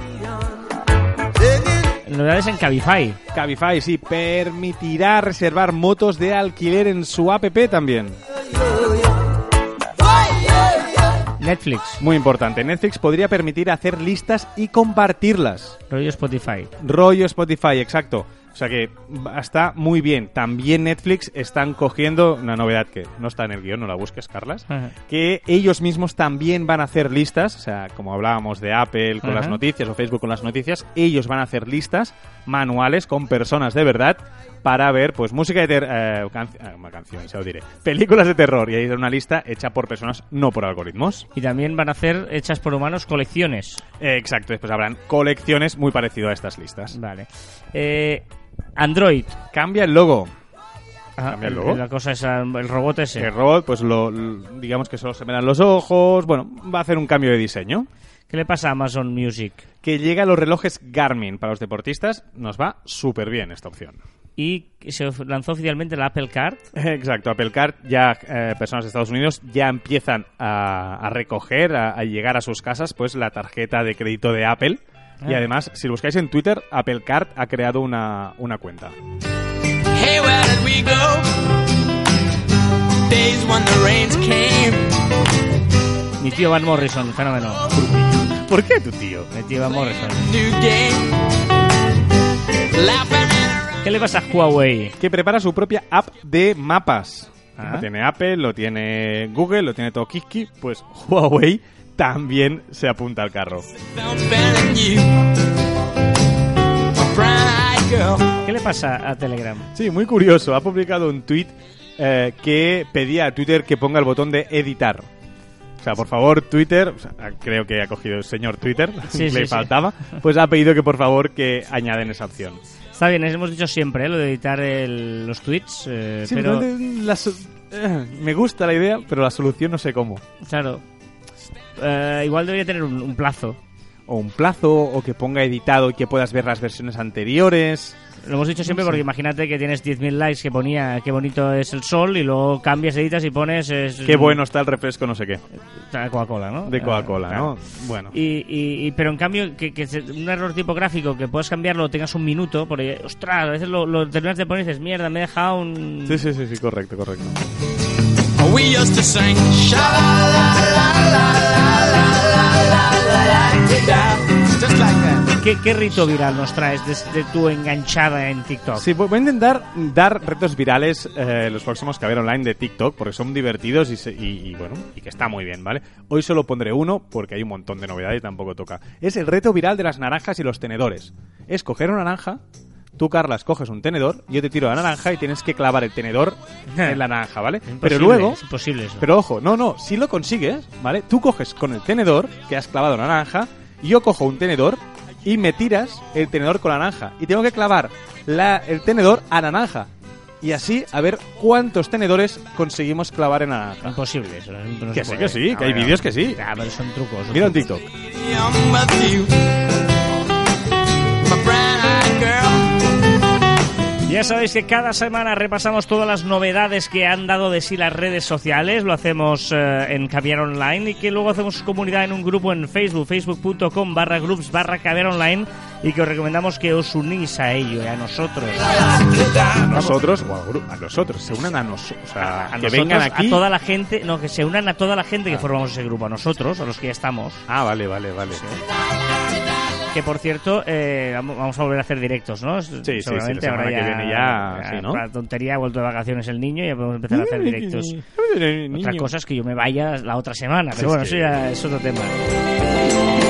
Novedades en Cabify. Cabify sí permitirá reservar motos de alquiler en su app también. Netflix. Muy importante, Netflix podría permitir hacer listas y compartirlas. Rollo Spotify. Rollo Spotify, exacto. O sea que está muy bien. También Netflix están cogiendo una novedad que no está en el guion, no la busques, Carlas. Ajá. Que ellos mismos también van a hacer listas, o sea, como hablábamos de Apple con Ajá. las noticias o Facebook con las noticias, ellos van a hacer listas manuales con personas de verdad para ver, pues, música de ter eh, can- eh, una canción, se lo diré, películas de terror y ahí hay una lista hecha por personas, no por algoritmos. Y también van a hacer, hechas por humanos, colecciones. Eh, exacto, después habrán colecciones muy parecido a estas listas. Vale. Eh, Android. Cambia el logo. Ah, cambia el logo. La cosa es el robot ese. El robot, pues lo, lo- digamos que solo se verán los ojos. Bueno, va a hacer un cambio de diseño. ¿Qué le pasa a Amazon Music? Que llega a los relojes Garmin para los deportistas. Nos va súper bien esta opción. Y se lanzó oficialmente la Apple Card. Exacto, Apple Card, ya eh, personas de Estados Unidos ya empiezan a, a recoger, a, a llegar a sus casas, pues la tarjeta de crédito de Apple. Y Ah. además, si lo buscáis en Twitter, Apple Card ha creado una, una cuenta. Hey, where did we go? Days when the rains came. Mi tío Van Morrison, fenómeno. ¿Por qué tu tío? Mi tío Van Morrison. New game. ¿Qué le pasa a Huawei? Que prepara su propia app de mapas. Ah. Lo tiene Apple, lo tiene Google, lo tiene todo Kiki. Pues Huawei también se apunta al carro. ¿Qué le pasa a Telegram? Sí, muy curioso. Ha publicado un tweet eh, que pedía a Twitter que ponga el botón de editar. O sea, por favor, Twitter, o sea, creo que ha cogido el señor Twitter, Sí, le sí, sí. faltaba, pues ha pedido que por favor que añaden esa opción. Está bien, hemos dicho siempre ¿eh? lo de editar el- los tweets, eh, Sí, pero la so- eh, me gusta la idea, pero la solución no sé cómo. claro, eh, igual debería tener un, un plazo. O un plazo, o que ponga editado y que puedas ver las versiones anteriores. Lo hemos dicho siempre porque imagínate que tienes 10.000 likes que ponía qué bonito es el sol y luego cambias, editas y pones es, Qué bueno está el refresco, no sé qué. de Coca-Cola, ¿no? De Coca-Cola, claro. ¿no? Bueno. Y, y- y- pero en cambio, que, un error tipográfico que puedas cambiarlo, tengas un minuto, porque, ostras, a veces lo, lo terminas de poner y dices, mierda, me he dejado un... Sí, sí, sí, sí, correcto, correcto. We used to sing. ¿Qué, qué rito viral nos traes de, tu enganchada en TikTok? Sí, voy a intentar dar retos virales eh, los próximos que haber online de TikTok porque son divertidos y- y, bueno, y que está muy bien, ¿vale? Hoy solo pondré uno porque hay un montón de novedades y tampoco toca. Es el reto viral de las naranjas y los tenedores. Es coger una naranja, tú, Carlas, coges un tenedor, yo te tiro la naranja y tienes que clavar el tenedor en la naranja, ¿vale? Imposible, Pero luego, Es imposible eso. pero ojo, no, no, si lo consigues, ¿vale? Tú coges con el tenedor que has clavado la naranja, yo cojo un tenedor y me tiras el tenedor con la naranja. Y tengo que clavar la- el tenedor a la naranja. Y así, a ver cuántos tenedores conseguimos clavar en la naranja. Imposible eso. no- Que sí, que sí, que hay vídeos que sí. Ya, pero son trucos. son Mira en trucos. TikTok. Ya sabéis que cada semana repasamos todas las novedades que han dado de sí las redes sociales. Lo hacemos eh, en Caviar Online y que luego hacemos comunidad en un grupo en Facebook, facebook.com barra groups barra Caviar Online y que os recomendamos que os unís a ello y a nosotros. A nosotros, o gru- a nosotros, se unan a nosotros. O sea, A que nosotros, vengan aquí. a toda la gente, no, que se unan a toda la gente que formamos ese grupo, a nosotros, a los que ya estamos. Ah, vale, vale, vale. Que por cierto, eh, vamos a volver a hacer directos, ¿no? sí, Seguramente ahora que viene ya, ¿no? Para tontería, ha vuelto de vacaciones el niño y ya podemos empezar a hacer directos. Otra cosa es que yo me vaya la otra semana, pero Es bueno, que- eso ya es otro tema.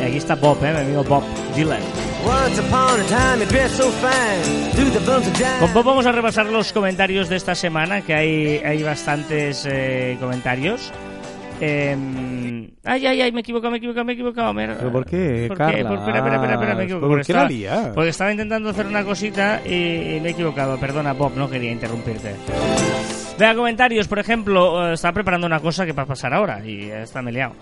Y aquí está Bob, ¿eh? mi amigo Bob Dylan. Once upon a time, you dressed so fine. Through the bumps of dime. Con Bob vamos a repasar los comentarios de esta semana, que hay, hay bastantes eh, comentarios. Eh, ay, ay, ay, me he equivocado, me he equivocado, me he equivocado. me- ¿Pero por qué, ¿Por Carlas? Por- espera, espera, espera, espera, me he equivocado. ¿Por porque qué la estaba-? Porque estaba intentando hacer una cosita y, y me he equivocado. Perdona, Bob, no quería interrumpirte. Vea comentarios, por ejemplo, eh, estaba preparando una cosa que va a pasar ahora y está me he liado.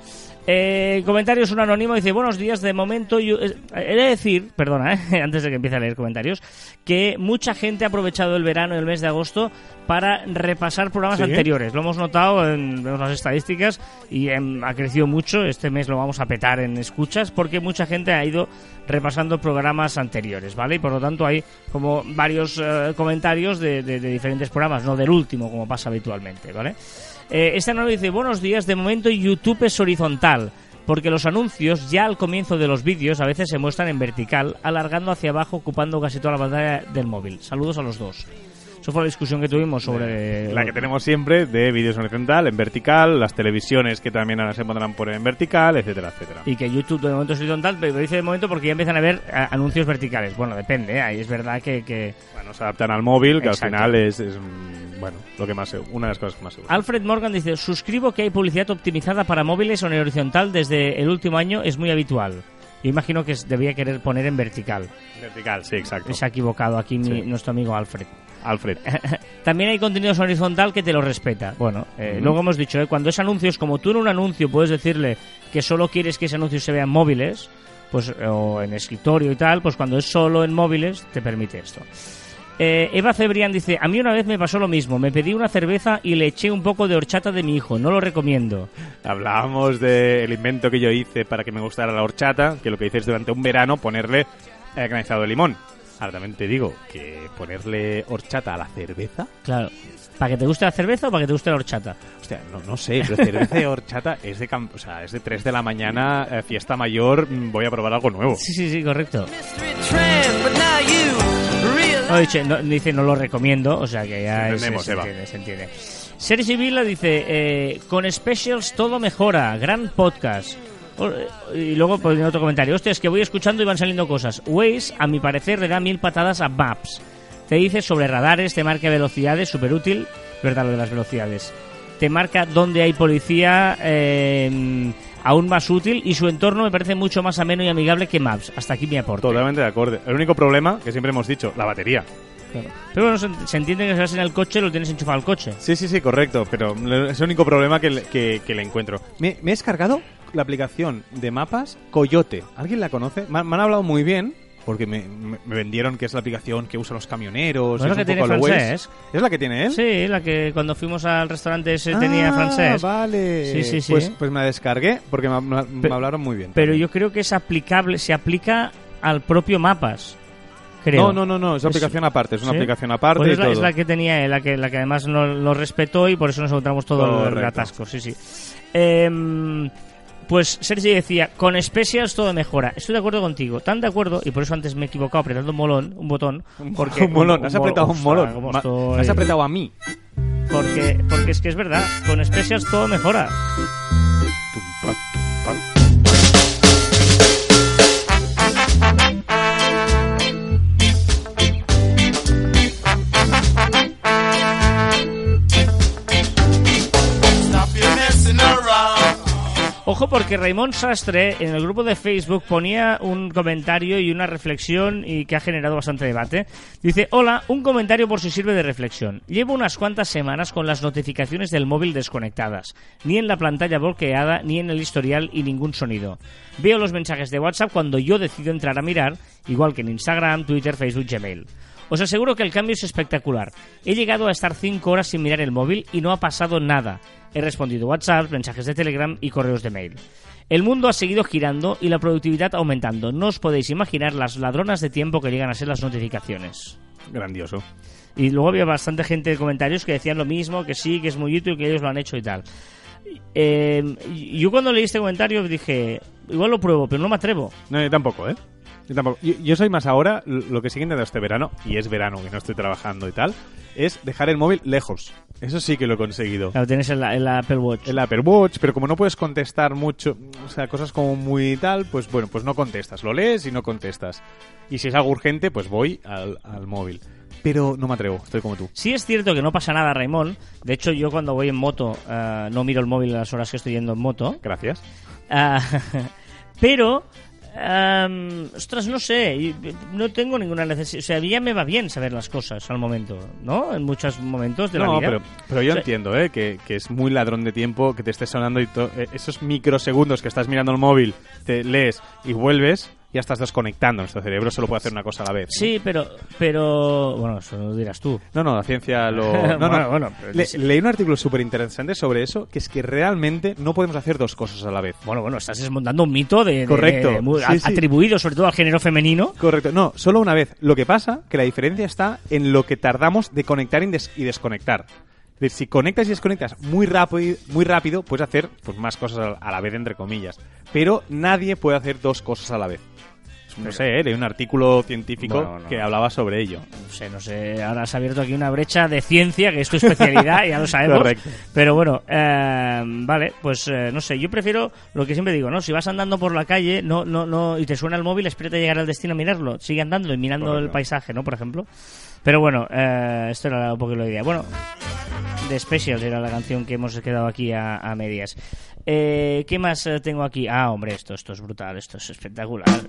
Eh, comentarios, un anónimo dice, buenos días, de momento yo... eh, He de decir, perdona, eh, antes de que empiece a leer comentarios, que mucha gente ha aprovechado el verano y el mes de agosto para repasar programas ¿Sí? anteriores. Lo hemos notado, en, vemos las estadísticas y em, ha crecido mucho. Este mes lo vamos a petar en escuchas porque mucha gente ha ido repasando programas anteriores, ¿vale? Y por lo tanto hay como varios eh, comentarios de, de- de diferentes programas, no del último como pasa habitualmente, ¿vale? Eh, este anónimo dice, buenos días, de momento YouTube es horizontal, porque los anuncios ya al comienzo de los vídeos a veces se muestran en vertical, alargando hacia abajo, ocupando casi toda la pantalla del móvil. Saludos a los dos. Eso fue la discusión que tuvimos sobre... La que tenemos siempre de vídeos en horizontal, en vertical, las televisiones que también ahora se podrán poner en vertical, etcétera, etcétera. Y que YouTube de momento es horizontal, pero dice de momento porque ya empiezan a ver a- anuncios verticales. Bueno, depende, ¿eh? ahí es verdad que... que... Bueno, se adaptan al móvil, que Exacto. al final es, es, mm, bueno, lo que más una de las cosas que más. Alfred Morgan dice, suscribo que hay publicidad optimizada para móviles o en horizontal desde el último año, es muy habitual. Yo imagino que debía querer poner en vertical. Vertical, sí, exacto. Se ha equivocado aquí mi- nuestro amigo Alfred. Alfred. También hay contenidos horizontal que te lo respeta. Bueno, eh, luego hemos dicho, eh, cuando es anuncios, como tú en un anuncio puedes decirle que solo quieres que ese anuncio se vea en móviles, pues o en escritorio y tal, pues cuando es solo en móviles te permite esto. Eh, Eva Cebrián dice, a mí una vez me pasó lo mismo, me pedí una cerveza y le eché un poco de horchata de mi hijo, no lo recomiendo. Hablábamos del invento que yo hice para que me gustara la horchata, que lo que hice es durante un verano ponerle eh, granizado de limón. Ahora también te digo que ponerle horchata a la cerveza, Claro, ¿para que te guste la cerveza o para que te guste la horchata? hostia, no, no sé, pero cerveza y horchata es de, cam- o sea, es de 3 de la mañana, eh, fiesta mayor, mm, voy a probar algo nuevo. Sí, sí, sí, correcto. No, dice, no, dice, no lo recomiendo, o sea que ya es- Entendemos, se, Eva. entiende, se entiende. Sergi Vila dice, eh, con specials todo mejora, gran podcast. Y luego pone otro comentario, hostia, es que voy escuchando y van saliendo cosas. Waze, a mi parecer, le da mil patadas a Maps. Te dice sobre radares, te marca velocidades, súper útil, verdad lo de las velocidades. Te marca dónde hay policía, eh, aún más útil, y su entorno me parece mucho más ameno y amigable que Maps. Hasta aquí mi aporte. Totalmente de acuerdo. El único problema, que siempre hemos dicho, la batería. Claro. Pero bueno, se, se entiende que si vas en el coche lo tienes enchufado al coche. Sí, sí, sí, correcto, pero es el único problema que le, que- que le encuentro. Me, me he descargado la aplicación de mapas Coyote. ¿Alguien la conoce? Me, han- me han hablado muy bien, porque me, vendieron que es la aplicación que usan los camioneros. ¿No es la un que tiene lo la que tiene él? Sí, la que cuando fuimos al restaurante ese tenía Ah, francés. vale. Sí, sí, sí. Pues, pues me la descargué porque me, hablaron muy bien. Pero también. yo creo que es aplicable, se aplica al propio mapas. Creo. No, no, no, no, es una aplicación aparte, es una ¿Sí? aplicación aparte Pues es, la, todo. es la que tenía él, la que, la que además no- lo respetó y por eso nos encontramos todo el Correcto. atasco. Sí, sí. Em, pues Sergi decía, con specials todo mejora. Estoy de acuerdo contigo, tan de acuerdo, y por eso antes me he equivocado apretando un molón, un botón. Porque, un molón, has apretado un molón. cómo Ma- estoy. Has apretado a mí. Porque, porque es que es verdad, con specials todo mejora. Ojo porque Raymond Sastre en el grupo de Facebook ponía un comentario y una reflexión y que ha generado bastante debate. Dice, hola, un comentario por si sirve de reflexión. Llevo unas cuantas semanas con las notificaciones del móvil desconectadas. Ni en la pantalla bloqueada, ni en el historial y ningún sonido. Veo los mensajes de WhatsApp cuando yo decido entrar a mirar, igual que en Instagram, Twitter, Facebook, Gmail. Os aseguro que el cambio es espectacular. He llegado a estar 5 horas sin mirar el móvil y no ha pasado nada. He respondido WhatsApp, mensajes de Telegram y correos de mail. El mundo ha seguido girando y la productividad aumentando. No os podéis imaginar las ladronas de tiempo que llegan a ser las notificaciones. Grandioso. Y luego había bastante gente de comentarios que decían lo mismo, que sí, que es muy útil, que ellos lo han hecho y tal. Eh, yo cuando leí este comentario dije, igual lo pruebo, pero no me atrevo. No, yo tampoco, ¿eh? Yo tampoco. Yo, yo soy más ahora, lo que sigue intentando este verano, y es verano que no estoy trabajando y tal, es dejar el móvil lejos. Eso sí que lo he conseguido. Claro, tienes el, el Apple Watch. El Apple Watch, pero como no puedes contestar mucho, o sea, cosas como muy tal, pues bueno, pues no contestas. Lo lees y no contestas. Y si es algo urgente, pues voy al, al móvil. Pero no me atrevo, estoy como tú. Sí es cierto que no pasa nada, Raimón. De hecho, yo cuando voy en moto eh, no miro el móvil a las horas que estoy yendo en moto. Gracias. Ah, pero, am, ostras, no sé, no tengo ninguna necesidad. O sea, a mí ya me va bien saber las cosas al momento, ¿no? En muchos momentos de la vida. pero, pero yo O sea, entiendo, ¿eh? Que, que es muy ladrón de tiempo que te estés sonando y eh, esos microsegundos que estás mirando el móvil, te lees y vuelves, ya estás desconectando. Nuestro cerebro solo puede hacer una cosa a la vez. ¿no? Sí, pero, pero, bueno, eso lo dirás tú. No, no, la ciencia lo... No, Bueno, no. bueno, pero Le- sí. leí un artículo súper interesante sobre eso, que es que realmente no podemos hacer dos cosas a la vez. Bueno, bueno, estás desmontando un mito de, de- Correcto. de- muy- Sí, a- sí. atribuido sobre todo al género femenino. Correcto, no, solo una vez. Lo que pasa que la diferencia está en lo que tardamos de conectar y, des- y desconectar. Es decir, si conectas y desconectas muy rápido, muy rápido, puedes hacer pues, más cosas a la vez, entre comillas. Pero nadie puede hacer dos cosas a la vez. No sé, ¿eh? leí un artículo científico Bueno, no. que hablaba sobre ello. No sé, no sé, ahora se ha abierto aquí una brecha de ciencia, que es tu especialidad, ya lo sabemos. Correcto. Pero bueno, eh, vale, pues eh, no sé, yo prefiero lo que siempre digo, ¿no? Si vas andando por la calle no, no, no, y te suena el móvil, espérate llegar al destino a mirarlo. Sigue andando y mirando Correcto. el paisaje, ¿no? Por ejemplo. Pero bueno, eh, esto era un poco la idea. Bueno, The Specials era la canción que hemos quedado aquí a, a medias. Eh, ¿Qué más eh, tengo aquí? Ah, hombre, esto, esto es brutal, esto es espectacular.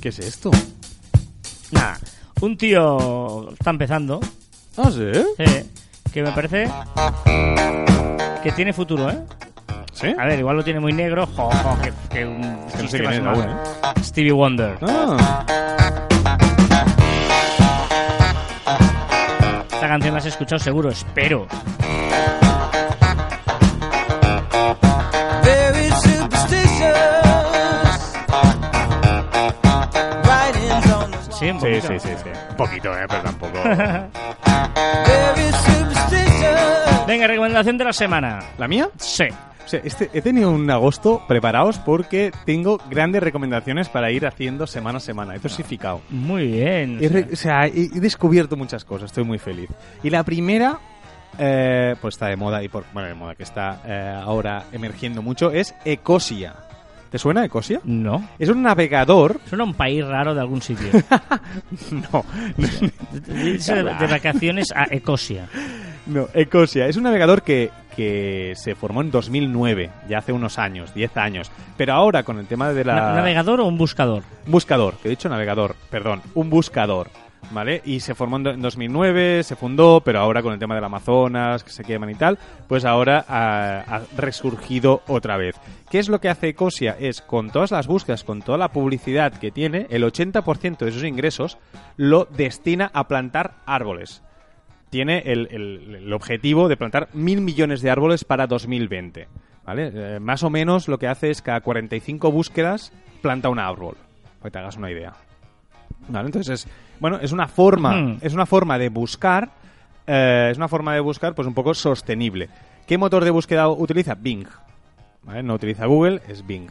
¿Qué es esto? Nada, un tío está empezando, Ah, sí. eh, que me parece que tiene futuro, ¿eh? ¿Sí? A ver, igual lo tiene muy negro. Jo, jo, que, que un chiste más aún, Stevie Wonder. Ah, Esta canción la has escuchado seguro, espero. Sí, un sí, poquito. sí, sí, sí. Un poquito, ¿eh? Pero tampoco... Venga, recomendación de la semana. ¿La mía? Sí. Sea, este, he tenido un agosto preparados porque tengo grandes recomendaciones para ir haciendo semana a semana. He dosificado. Muy bien. He re- o sea, he, he descubierto muchas cosas, estoy muy feliz. Y la primera, eh, pues está de moda y por bueno, de moda que está eh, ahora emergiendo mucho, es Ecosia. ¿Te suena Ecosia? No. Es un navegador. Suena un país raro de algún sitio. No, de, de vacaciones a Ecosia. no, Ecosia. Es un navegador que, que se formó en 2009, ya hace unos años, 10 años. Pero ahora con el tema de la... ¿Un navegador o un buscador? Buscador, que he dicho navegador, perdón, un buscador, ¿vale? Y se formó en do- en 2009, se fundó, pero ahora con el tema del Amazonas, que se queman y tal, pues ahora ha, resurgido otra vez. ¿Qué es lo que hace Ecosia? Es con todas las búsquedas, con toda la publicidad que tiene, el 80% de sus ingresos lo destina a plantar árboles. Tiene el objetivo de plantar mil millones de árboles para 2020. ¿Vale? Eh, más o menos lo que hace es cada 45 búsquedas planta un árbol. Para que te hagas una idea. ¿Vale? Entonces, es, bueno, es una forma, Hmm. es una forma de buscar, eh, es una forma de buscar, pues un poco sostenible. ¿Qué motor de búsqueda utiliza? Bing. ¿Vale? No utiliza Google, es Bing.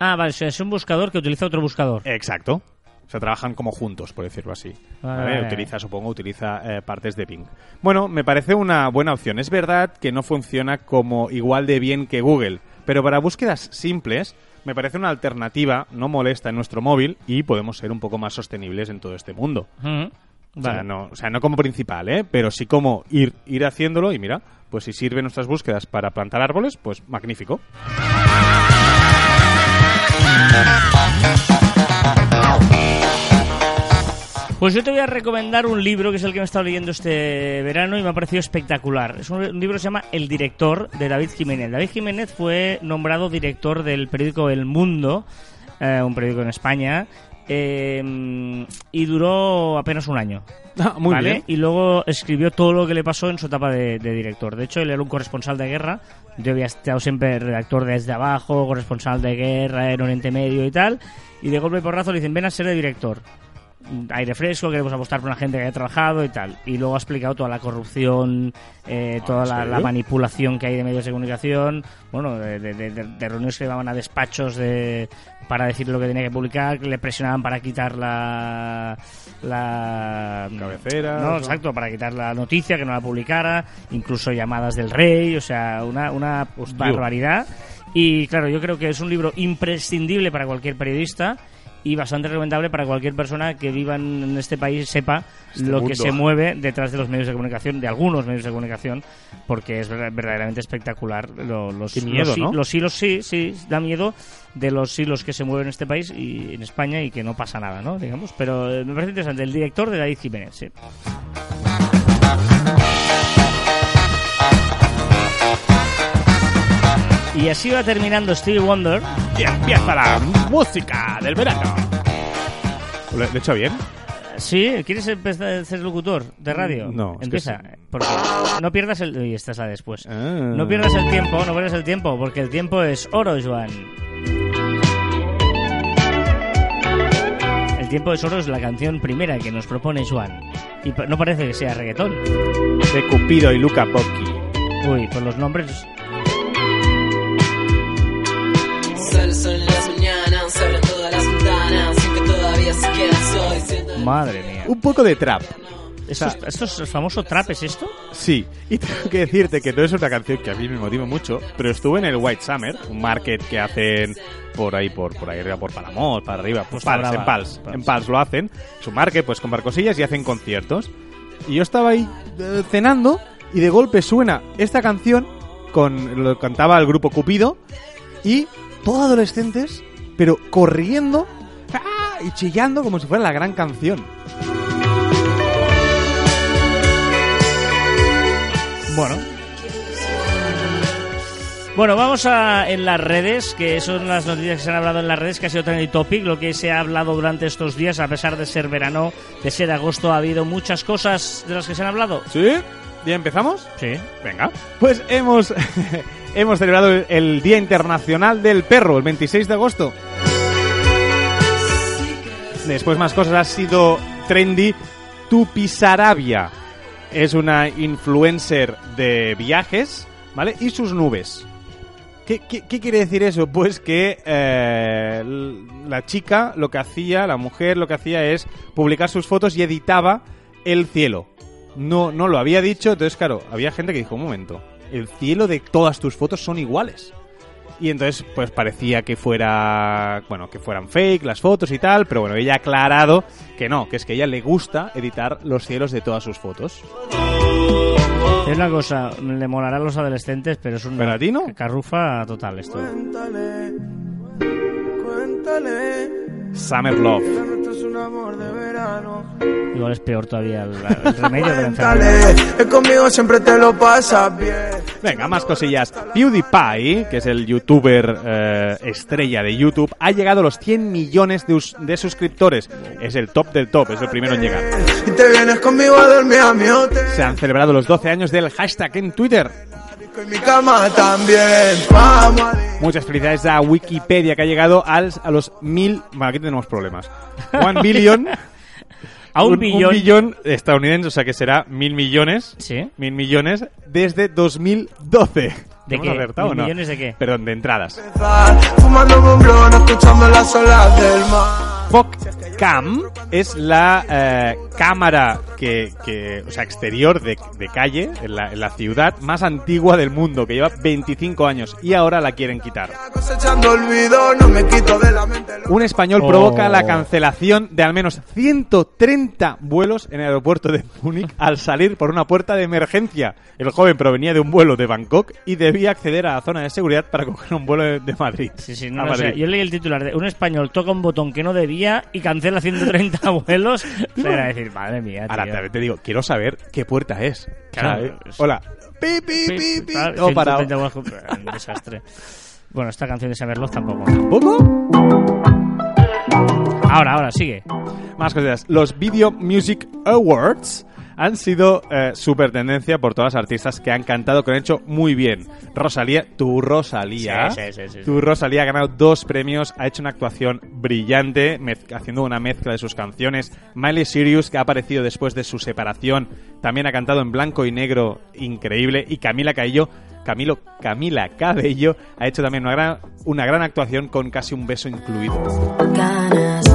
Ah, vale, o sea, es un buscador que utiliza otro buscador. Exacto. O sea, trabajan como juntos, por decirlo así. Vale. Utiliza, supongo, utiliza eh, partes de Bing. Bueno, me parece una buena opción. Es verdad que no funciona como igual de bien que Google, pero para búsquedas simples me parece una alternativa no molesta en nuestro móvil y podemos ser un poco más sostenibles en todo este mundo. O, sea, no, o sea, no como principal, ¿eh? pero sí como ir, ir haciéndolo y mira, pues si sirven nuestras búsquedas para plantar árboles, pues magnífico. Pues yo te voy a recomendar un libro que es el que me he estado leyendo este verano y me ha parecido espectacular. Es un, libro que se llama El director de David Jiménez. David Jiménez fue nombrado director del periódico El Mundo, eh, un periódico en España, eh, y duró apenas un año. Ah, muy ¿vale? bien. Y luego escribió todo lo que le pasó en su etapa de, de director. De hecho, él era un corresponsal de guerra. Yo había estado siempre redactor desde abajo, corresponsal de guerra en Oriente Medio y tal. Y de golpe y porrazo le dicen, ven a ser de director. Aire fresco, queremos apostar por una gente que haya trabajado y tal. Y luego ha explicado toda la corrupción, eh, toda la, manipulación que hay de medios de comunicación, bueno, de, de- de- de- reuniones que llevaban a despachos de, para decir lo que tenía que publicar, que le presionaban para quitar la... la Cabecera, No, exacto, para quitar la noticia, que no la publicara, incluso llamadas del rey, o sea, una, una Hostia. barbaridad. Y claro, yo creo que es un libro imprescindible para cualquier periodista y bastante recomendable para cualquier persona que viva en este país sepa Este lo que se mueve detrás de los medios de comunicación, de algunos medios de comunicación, porque es ver- verdaderamente espectacular. Lo- los, miedo, los, hi- ¿no? los hilos, sí, sí, da miedo de los hilos que se mueven en este país y en España y que no pasa nada, ¿no? Digamos, pero eh, me parece interesante. El director de David Jiménez, sí. Y así va terminando Stevie Wonder. Y empieza la música del verano. ¿Lo he hecho bien? Sí, ¿quieres empezar a ser locutor de radio? No, es que Empieza. sí. Porque no pierdas el... Y esta es la después. Ah. No pierdas el tiempo, no pierdas el tiempo, porque el tiempo es oro, Joan. El tiempo es oro es la canción primera que nos propone Joan. Y no parece que sea reggaetón. De Cupido y Luca Bocchi. Uy, por los nombres... Solo son las mañanas, abren todas las ventanas, sin que todavía siquiera soy. Siento Madre mía. Un poco de trap. ¿Esto, es, esto es el famoso trap, es esto? Sí, y tengo que decirte que no es una canción que a mí me motiva mucho, pero estuve en el White Summer, un market que hacen por ahí, por, por ahí arriba, por Paramount, para arriba, pues Pals, en Brava. Pals, Pals. en Pals lo hacen, es un market pues con barcosillas y hacen conciertos. Y yo estaba ahí eh, cenando y de golpe suena esta canción con lo cantaba el grupo Cupido y todos adolescentes, pero corriendo ¡ah! y chillando como si fuera la gran canción. Bueno. Bueno, vamos a en las redes, que son las noticias que se han hablado en las redes, que ha sido trending topic, lo que se ha hablado durante estos días, a pesar de ser verano, de ser agosto, ha habido muchas cosas de las que se han hablado. ¿Sí? ¿Ya empezamos? Sí. Venga. Pues hemos, hemos celebrado el, Día Internacional del Perro, el 26 de agosto. Después más cosas, ha sido trendy Tupisarabia. Es una influencer de viajes, ¿vale? Y sus nubes. ¿Qué, quiere decir eso? Pues que eh, la chica lo que hacía, la mujer lo que hacía es publicar sus fotos y editaba el cielo. No, no lo había dicho, entonces claro, había gente que dijo, un momento, el cielo de todas tus fotos son iguales. Y entonces, pues parecía que fuera, bueno, que fueran fake las fotos y tal, pero bueno, ella ha aclarado que no, que es que a ella le gusta editar los cielos de todas sus fotos. Es una cosa, le molará a los adolescentes, pero es una ¿Pero a ti no? carrufa total esto. Cuéntale, cuéntale, Summer Love. Igual es peor todavía el, el remedio de la enfermedad. Conmigo siempre te lo pasas bien. Venga, más cosillas. PewDiePie, que es el youtuber eh, estrella de YouTube, ha llegado a los 100 millones de, us- de suscriptores. Es el top del top, es el primero en llegar. Y te vienes conmigo a dormir a mi hotel. Se han celebrado los 12 años del hashtag en Twitter. En mi cama también. Muchas felicidades a Wikipedia, que ha llegado al- a los mil... Bueno, aquí tenemos problemas. One billion... A un billón. billón estadounidense, o sea que será mil millones. Sí. Mil millones desde 2012. ¿De ¿Hemos qué? acertado o ¿Mil no? millones de qué? Perdón, de entradas. empezar. Fumándome un blon, escuchando las olas del mar. Foccam es la eh, cámara que, que- o sea, exterior de, de calle en la, en la ciudad más antigua del mundo, que lleva 25 años y ahora la quieren quitar. Un español Oh. provoca la cancelación de al menos 130 vuelos en el aeropuerto de Múnich al salir por una puerta de emergencia. El joven provenía de un vuelo de Bangkok y debía acceder a la zona de seguridad para coger un vuelo de, de Madrid. Sí, sí, A no, no sé. Madrid. Yo leí el titular de un español toca un botón que no debía y cancela 130 vuelos. O sea, era decir, madre mía, tío. Ahora te, te digo, quiero saber qué puerta es. Claro, O sea, eh, es- Hola. Pi, pi, pi, pi. claro, Todo parado. 130 vuelos, un desastre. Bueno, esta canción de Summer Love tampoco. ¿Poco? Ahora, ahora, sigue. Más cosas. Los Video Music Awards han sido eh, super tendencia por todas las artistas que han cantado, que han hecho muy bien. Rosalía, tu Rosalía, Sí, sí, sí, sí, sí. tu Rosalía ha ganado dos premios, ha hecho una actuación brillante, haciendo una mezcla de sus canciones. Miley Cyrus, que ha aparecido después de su separación, también ha cantado en blanco y negro, increíble. Y Camila Cabello, Camilo, Camila Cabello ha hecho también una gran, una gran actuación con casi un beso incluido. ganas.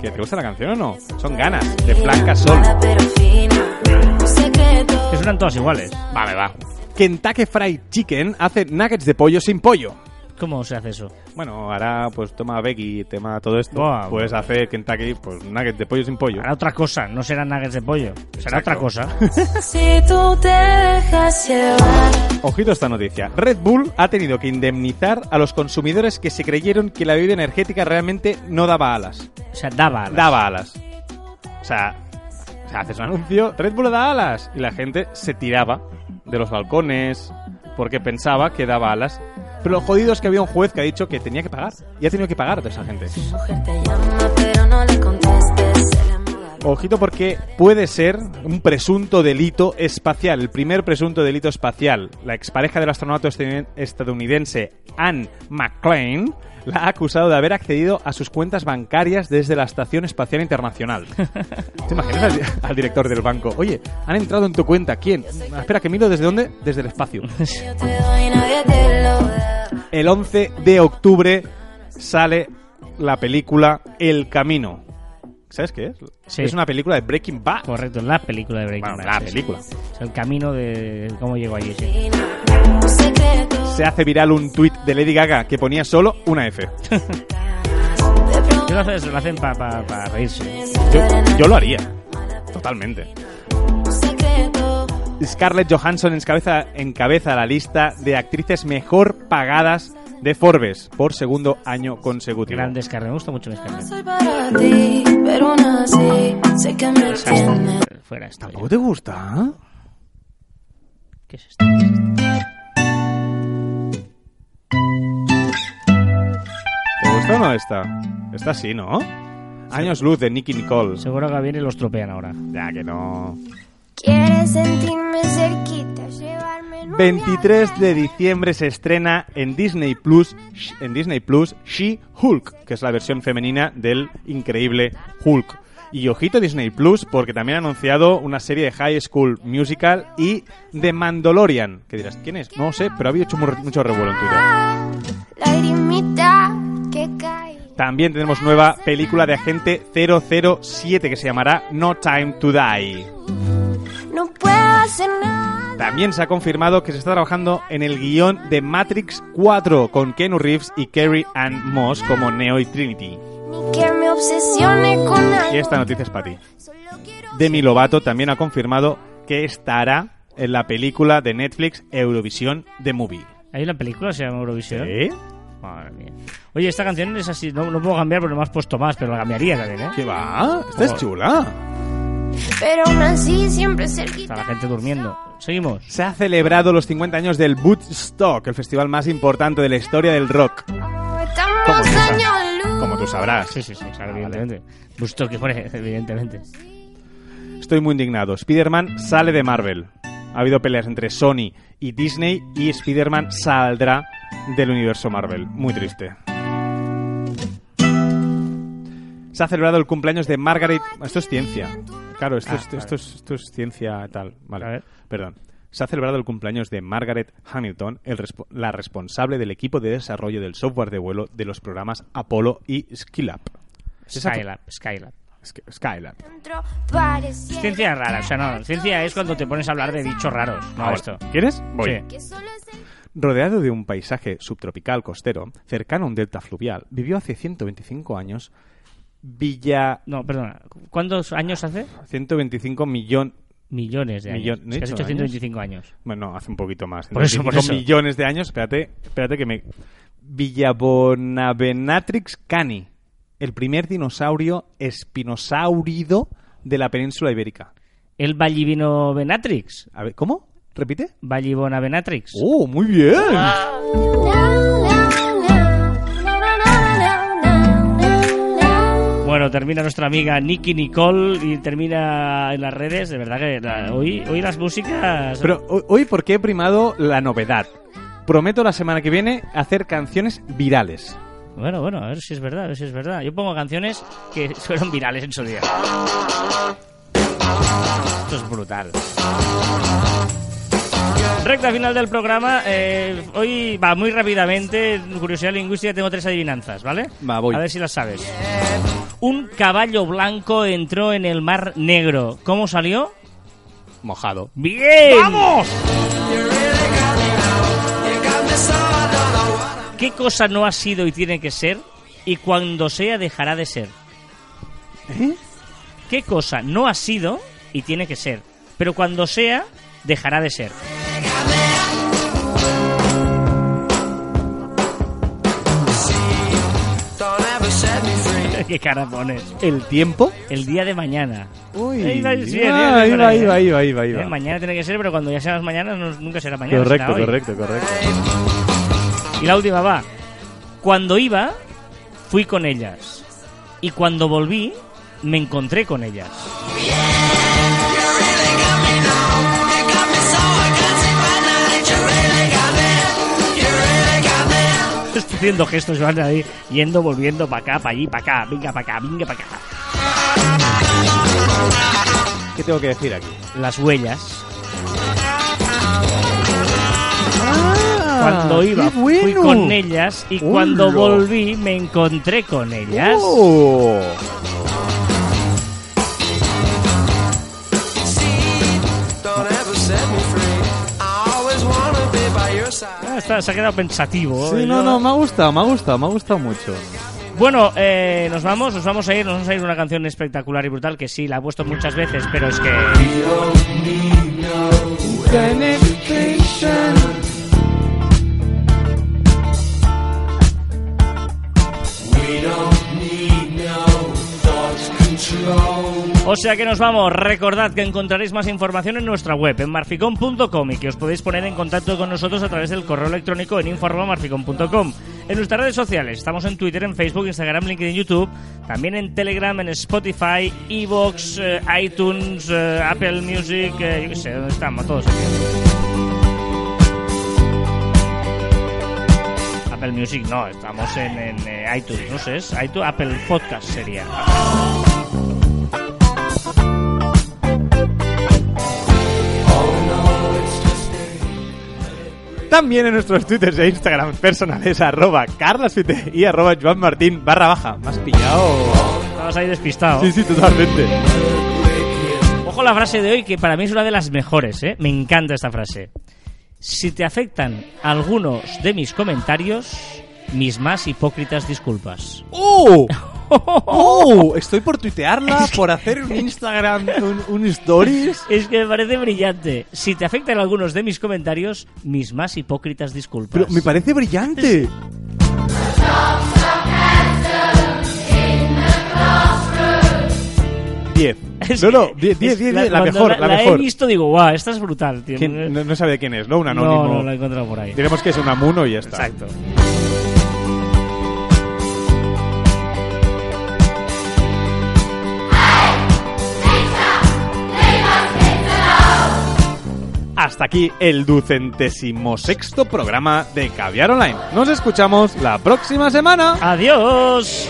¿Que ¿Te gusta la canción o no? Son ganas, de Blanca Sol. Que suenan todas iguales. Vale, va. Kentucky Fried Chicken hace nuggets de pollo sin pollo. ¿Cómo se hace eso? Bueno, ahora pues toma Becky, tema todo esto. Buah, Puedes hacer Kentucky, pues nuggets de pollo sin pollo. Hará otra cosa, no serán nuggets de pollo. Será Exacto. otra cosa. Si tú te dejas llevar. Ojito a esta noticia. Red Bull ha tenido que indemnizar a los consumidores que se creyeron que la bebida energética realmente no daba alas. O sea, daba. alas. Daba alas. O sea, o sea, haces un anuncio, Red Bull da alas. Y la gente se tiraba de los balcones porque pensaba que daba alas. Pero lo jodido es que había un juez que ha dicho que tenía que pagar. Y ha tenido que pagar a toda esa gente. Ojito porque puede ser un presunto delito espacial, el primer presunto delito espacial. La expareja del astronauta estadounidense Anne McClain la ha acusado de haber accedido a sus cuentas bancarias desde la Estación Espacial Internacional. ¿Te imaginas al, al director del banco? Oye, han entrado en tu cuenta. ¿Quién? Espera, que miro desde dónde? Desde el espacio. El 11 de octubre sale la película El Camino. ¿Sabes qué es? Sí. Es una película de Breaking Bad. Correcto, la película de Breaking Bueno, Bad. la película. Es el camino de cómo llegó allí. sí. Se hace viral un tuit de Lady Gaga que ponía solo una F. Yo lo hacen para reírse. Yo, yo lo haría. Totalmente. Scarlett Johansson encabeza, encabeza la lista de actrices mejor pagadas de Forbes por segundo año consecutivo. Grandes carnes. Me gusta mucho me entiendes. Fuera esto. ¿Tampoco te gusta? ¿Qué es esto? ¿Te gusta o no esta? Esta sí, ¿no? Años luz de Nicky Nicole. Seguro que viene y los tropean ahora. Ya que no. Quieres sentirme cerquita, llevarme en un 23 de diciembre se estrena en Disney Plus, en Disney Plus, She-Hulk, que es la versión femenina del increíble Hulk. Y ojito Disney Plus, porque también ha anunciado una serie de High School Musical y The Mandalorian. Que dirás, ¿quién es? No sé, pero había hecho mu- mucho revuelo en Twitter. También tenemos nueva película de Agente 007 que se llamará No Time to Die. No puedo hacer nada. También se ha confirmado que se está trabajando en el guion de Matrix 4 con Keanu Reeves y Carrie Ann Moss como Neo y Trinity. Ni que me obsesione con algo. Y esta noticia es para ti. Demi Lovato también ha confirmado que estará en la película de Netflix Eurovisión The Movie. ¿Hay una película que se llama Eurovisión? ¿Eh? Madre mía. Oye, esta canción es así. No, no puedo cambiar porque no me has puesto más, pero la cambiaría también, ¿eh? ¿Qué va? Esta es chula. Pero aún así siempre Está cerquita. la gente durmiendo. Seguimos. Se ha celebrado los 50 años del Woodstock, el festival más importante de la historia del rock. Estamos ¿Cómo tú. Como tú sabrás. Sí, sí, sí, claro, evidentemente. Fuere, evidentemente. Estoy muy indignado. Spider-Man sale de Marvel. Ha habido peleas entre Sony y Disney y Spider-Man saldrá del universo Marvel. Muy triste. Se ha celebrado el cumpleaños de Margaret. Esto es ciencia. Claro, esto, Ah, es, vale. esto, es, esto es ciencia tal. Vale. A ver. Perdón. Se ha celebrado el cumpleaños de Margaret Hamilton, el la responsable del equipo de desarrollo del software de vuelo de los programas Apollo y Skylab. Skylab, Skylab. Sk- Skylab. Ciencia rara, o sea, no. Ciencia es cuando te pones a hablar de bichos raros. No Ahora, esto. ¿Quieres? Voy. Sí. Rodeado de un paisaje subtropical costero, cercano a un delta fluvial, vivió hace 125 años Villa... No, perdona. ¿Cuántos años hace? 125 millón... Millones de años. Millón- Es ¿no has dicho dicho 125 años. Bueno, no, hace un poquito más. Por eso, por 125 eso. millones de años. Espérate, espérate que me... Villabonavenatrix cani, el primer dinosaurio espinosaurido de la península ibérica. El Vallivino Venatrix. A ver, ¿cómo? ¿Repite? Vallivona Venatrix. ¡Oh, muy bien! Bueno, termina nuestra amiga Nicky Nicole y termina en las redes. De verdad que la- hoy, hoy las músicas. Pero ho- hoy, ¿por qué he primado la novedad? Prometo la semana que viene hacer canciones virales. Bueno, bueno, a ver si es verdad, a ver si es verdad. Yo pongo canciones que fueron virales en su día. Esto es brutal. Recta final del programa. eh, hoy va muy rápidamente. en Curiosidad lingüística, tengo tres adivinanzas, ¿vale? Va, voy. A ver si las sabes. Un caballo blanco entró en el mar negro. ¿Cómo salió? Mojado. ¡Bien! ¡Vamos! ¿Qué cosa no ha sido y tiene que ser? Y cuando sea dejará de ser. ¿Eh? ¿Qué cosa no ha sido y tiene que ser? Pero cuando sea, dejará de ser. ¿Qué cara pones? ¿El tiempo? El día de mañana. Uy, Ahí va, sí, ah, ahí ahí va, va, ahí ahí va. va, ahí va, ahí va, ahí va. Eh, Mañana tiene que ser, pero cuando ya sea las mañanas no- nunca será mañana. Correcto, será correcto, correcto. Y la última va. Cuando iba, fui con ellas. Y cuando volví, me encontré con ellas. Haciendo gestos, van ahí, yendo, volviendo para acá, para allí, para acá, venga para acá, venga para acá. ¿Qué tengo que decir aquí? Las huellas. Cuando iba, bueno. fui con ellas y cuando volví, me encontré con ellas. ¡Oh! Está- se ha quedado pensativo. Sí, Yo- no, no, me ha gustado, me ha gustado, me ha gustado mucho. Bueno, eh, nos vamos, nos vamos a ir, nos vamos a ir una canción espectacular y brutal que sí, la he puesto muchas veces, pero es que... O sea que nos vamos. Recordad que encontraréis más información en nuestra web, en marficom.com, y que os podéis poner en contacto con nosotros a través del correo electrónico en info.marficom.com. En nuestras redes sociales, estamos en Twitter, en Facebook, Instagram, LinkedIn, YouTube, también en Telegram, en Spotify, Evox, eh, iTunes, eh, Apple Music, eh, yo qué sé, ¿dónde estamos? Todos aquí. Apple Music no, estamos en, iTunes, no sé, es iTunes, Apple Podcast sería. También en nuestros twitters e instagram personales, arroba carlasfite y arroba joanmartin barra baja. ¿Me has pillado? Estabas ahí despistado. Sí, sí, totalmente. Ojo la frase de hoy, que para mí es una de las mejores, ¿eh? Me encanta esta frase. Si te afectan algunos de mis comentarios, mis más hipócritas disculpas. ¡Oh! ¡Oh! Estoy por tuitearla, por hacer un Instagram, un, un stories. Es que me parece brillante. Si te afectan algunos de mis comentarios, mis más hipócritas disculpas. Pero me parece brillante. Diez. Es No, no, que- diez, diez, es- diez, diez, la cuando mejor, la La he mejor. visto digo, guau, esta es brutal, tío. No, no sabe quién es, ¿no? Un no, anónimo. no, la he encontrado por ahí. Diremos que es un amuno y ya está. Exacto. Hasta aquí el ducentésimo sexto programa de Caviar Online. Nos escuchamos la próxima semana. Adiós.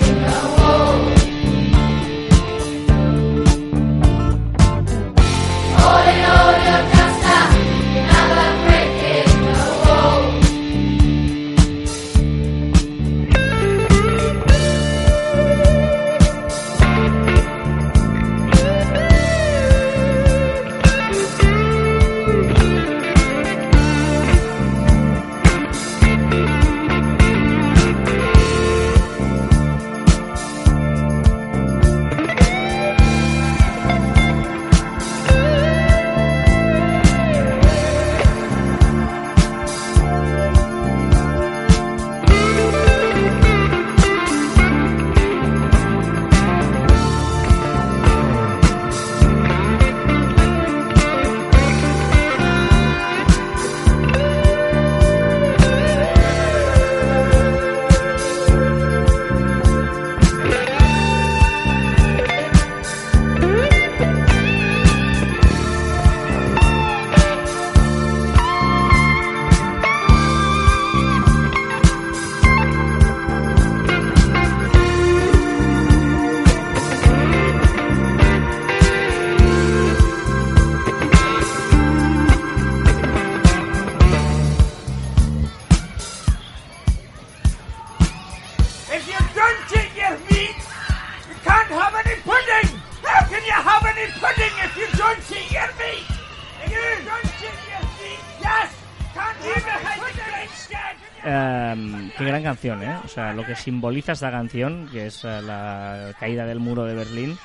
Canción, ¿eh? O sea, lo que simboliza esta canción, que es eh, la caída del muro de Berlín,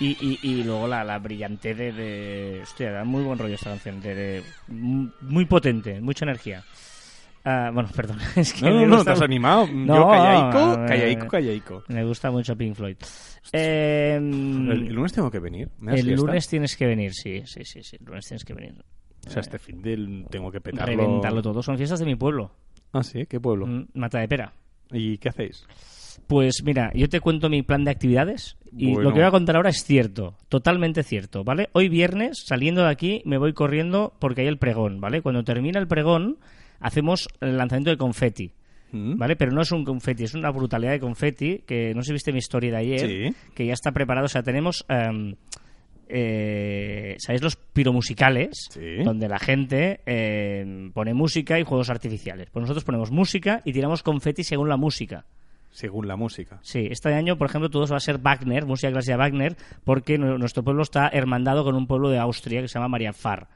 y, y, y luego la, la brillante de, de... Hostia, da muy buen rollo esta canción, de, de- muy potente, mucha energía. Ah, bueno, perdón, es que No, no, me no, gusta- te has animado. Yo No, callaico, eh, callaico, callaico. Me gusta mucho Pink Floyd. Em, El, el lunes tengo que venir. ¿Me das el fiesta? lunes tienes que venir, sí, sí, sí, sí, el lunes tienes que venir. O sea, este fin del tengo que petarlo. Reventarlo todo. Son fiestas de mi pueblo, Ah, sí, ¿qué pueblo? mm, Mata de Pera. ¿Y qué hacéis? Pues mira, yo te cuento mi plan de actividades y Bueno. lo que voy a contar ahora es cierto, totalmente cierto, ¿vale? Hoy viernes, saliendo de aquí, me voy corriendo porque hay el pregón, ¿vale? Cuando termina el pregón, hacemos el lanzamiento de confeti, ¿Mm? ¿vale? Pero no es un confeti, es una brutalidad de confeti que no sé si viste mi historia de ayer, Sí. que ya está preparado, o sea, tenemos... em, eh, ¿Sabéis los piromusicales? Sí. Donde la gente em, pone música y juegos artificiales. Pues nosotros ponemos música y tiramos confeti según la música. Según la música. Sí, este año, por ejemplo, todo va a ser Wagner, música clásica Wagner, porque nu- nuestro pueblo está hermandado con un pueblo de Austria que se llama Mariafar.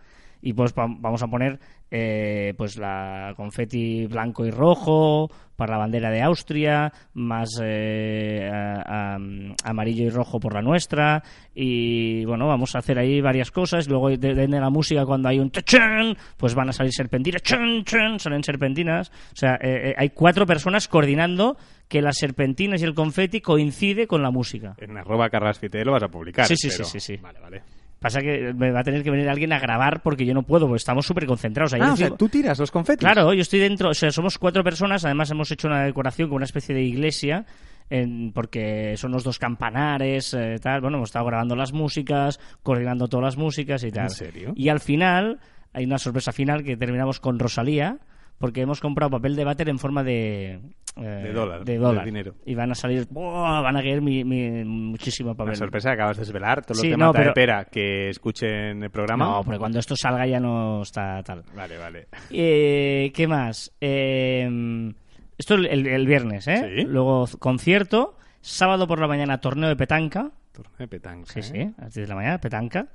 Y pues va- vamos a poner eh, pues la confeti blanco y rojo para la bandera de Austria, más eh, a- a- amarillo y rojo por la nuestra y bueno, vamos a hacer ahí varias cosas, luego de, de la música cuando hay un tachán, pues van a salir serpentinas, chan, chan, salen serpentinas, o sea, eh, eh, hay cuatro personas coordinando que las serpentinas y el confeti coincide con la música. En arroba carrasfite lo vas a publicar. Sí, sí, pero- sí, sí, sí. Vale, vale. Pasa que me va a tener que venir alguien a grabar porque yo no puedo, porque estamos súper concentrados. Ayer Ah, o sea, tú tiras los confetis. Claro, yo estoy dentro, o sea, somos cuatro personas, además hemos hecho una decoración con una especie de iglesia, en- porque son los dos campanares, eh, tal, bueno, hemos estado grabando las músicas, coordinando todas las músicas y tal. serio? Y al final, hay una sorpresa final que terminamos con Rosalía, porque hemos comprado papel de váter en forma de... eh, De dólar, de dólar. dinero. Y van a salir, ¡buah! van a caer mi, mi- muchísimo papel. Una sorpresa acabas de desvelar. Todo lo Sí, que no, mata de pero- pera que escuchen el programa. No, porque cuando esto salga ya no está tal. Vale, vale. Eh, ¿Qué más? Eh, esto el, el- viernes, ¿eh? Sí. Luego concierto. Sábado por la mañana torneo de petanca. Torneo de petanca. Sí, ¿eh? sí, a las 10 de la mañana, petanca.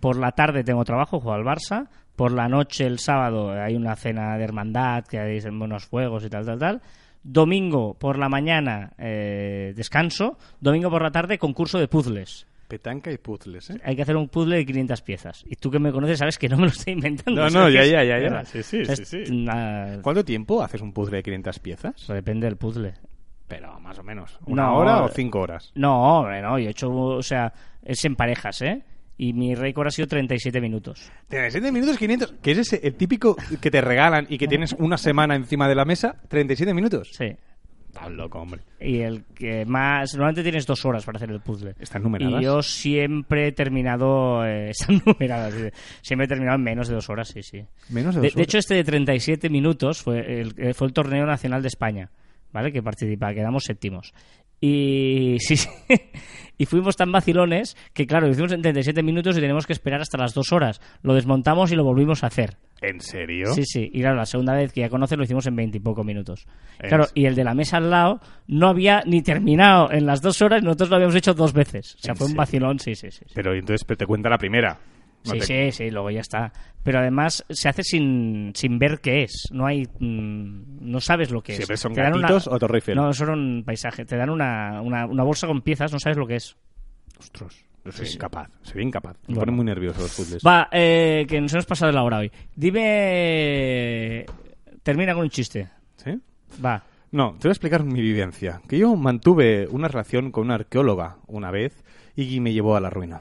Por la tarde tengo trabajo, juego al Barça. Por la noche, el sábado, hay una cena de hermandad que hay buenos fuegos y tal, tal, tal. Domingo por la mañana, eh, descanso. Domingo por la tarde, concurso de puzzles. Petanca y puzzles, ¿eh? Hay que hacer un puzzle de 500 piezas. Y tú que me conoces sabes que no me lo estoy inventando. No, no, ya, ya, ya, ya. Sí, sí, sí, sí. una- ¿Cuánto tiempo haces un puzzle de 500 piezas? Depende del puzzle. Pero más o menos. ¿Una No, hora o cinco horas? No, hombre, no. Yo he hecho, o sea, es en parejas, ¿eh? Y mi récord ha sido 37 minutos. 37 minutos 500. Que es ese, el típico que te regalan y que tienes una semana encima de la mesa. 37 minutos. Sí. Estás loco, hombre. Y el que más... Normalmente tienes dos horas para hacer el puzzle. ¿Están numeradas? Y yo siempre he terminado... Eh, están numeradas. sí. Siempre he terminado en menos de dos horas, sí, sí. Menos de De, dos de hecho, este de 37 minutos fue el, eh, fue el torneo nacional de España, ¿vale? Que participa, quedamos séptimos. Y sí, sí. Y fuimos tan vacilones que, claro, lo hicimos en 37 minutos y tenemos que esperar hasta las dos horas. Lo desmontamos y lo volvimos a hacer. ¿En serio? Sí, sí. Y claro, la segunda vez que ya conoces lo hicimos en 20 y poco minutos. Claro, y el de la mesa al lado no había ni terminado en las dos horas y nosotros lo habíamos hecho dos veces. O sea, ¿En fue un vacilón, sí, sí, sí. sí. Pero entonces pero te cuenta la primera. No sí, te- sí, sí, luego ya está. Pero además se hace sin, sin ver qué es. No hay, mm, no sabes lo que Siempre es. son Te dan gatitos o Torre Eiffel. No, son un paisaje. Te dan una, una, una bolsa con piezas, no sabes lo que es. Ostras, yo soy incapaz. Sería incapaz. Me Bueno. ponen muy nervioso los puzzles. Va, eh, que nos hemos pasado la hora hoy. Dime... Termina con un chiste. ¿Sí? Va. No, te voy a explicar mi vivencia. Que yo mantuve una relación con una arqueóloga una vez y me llevó a la ruina.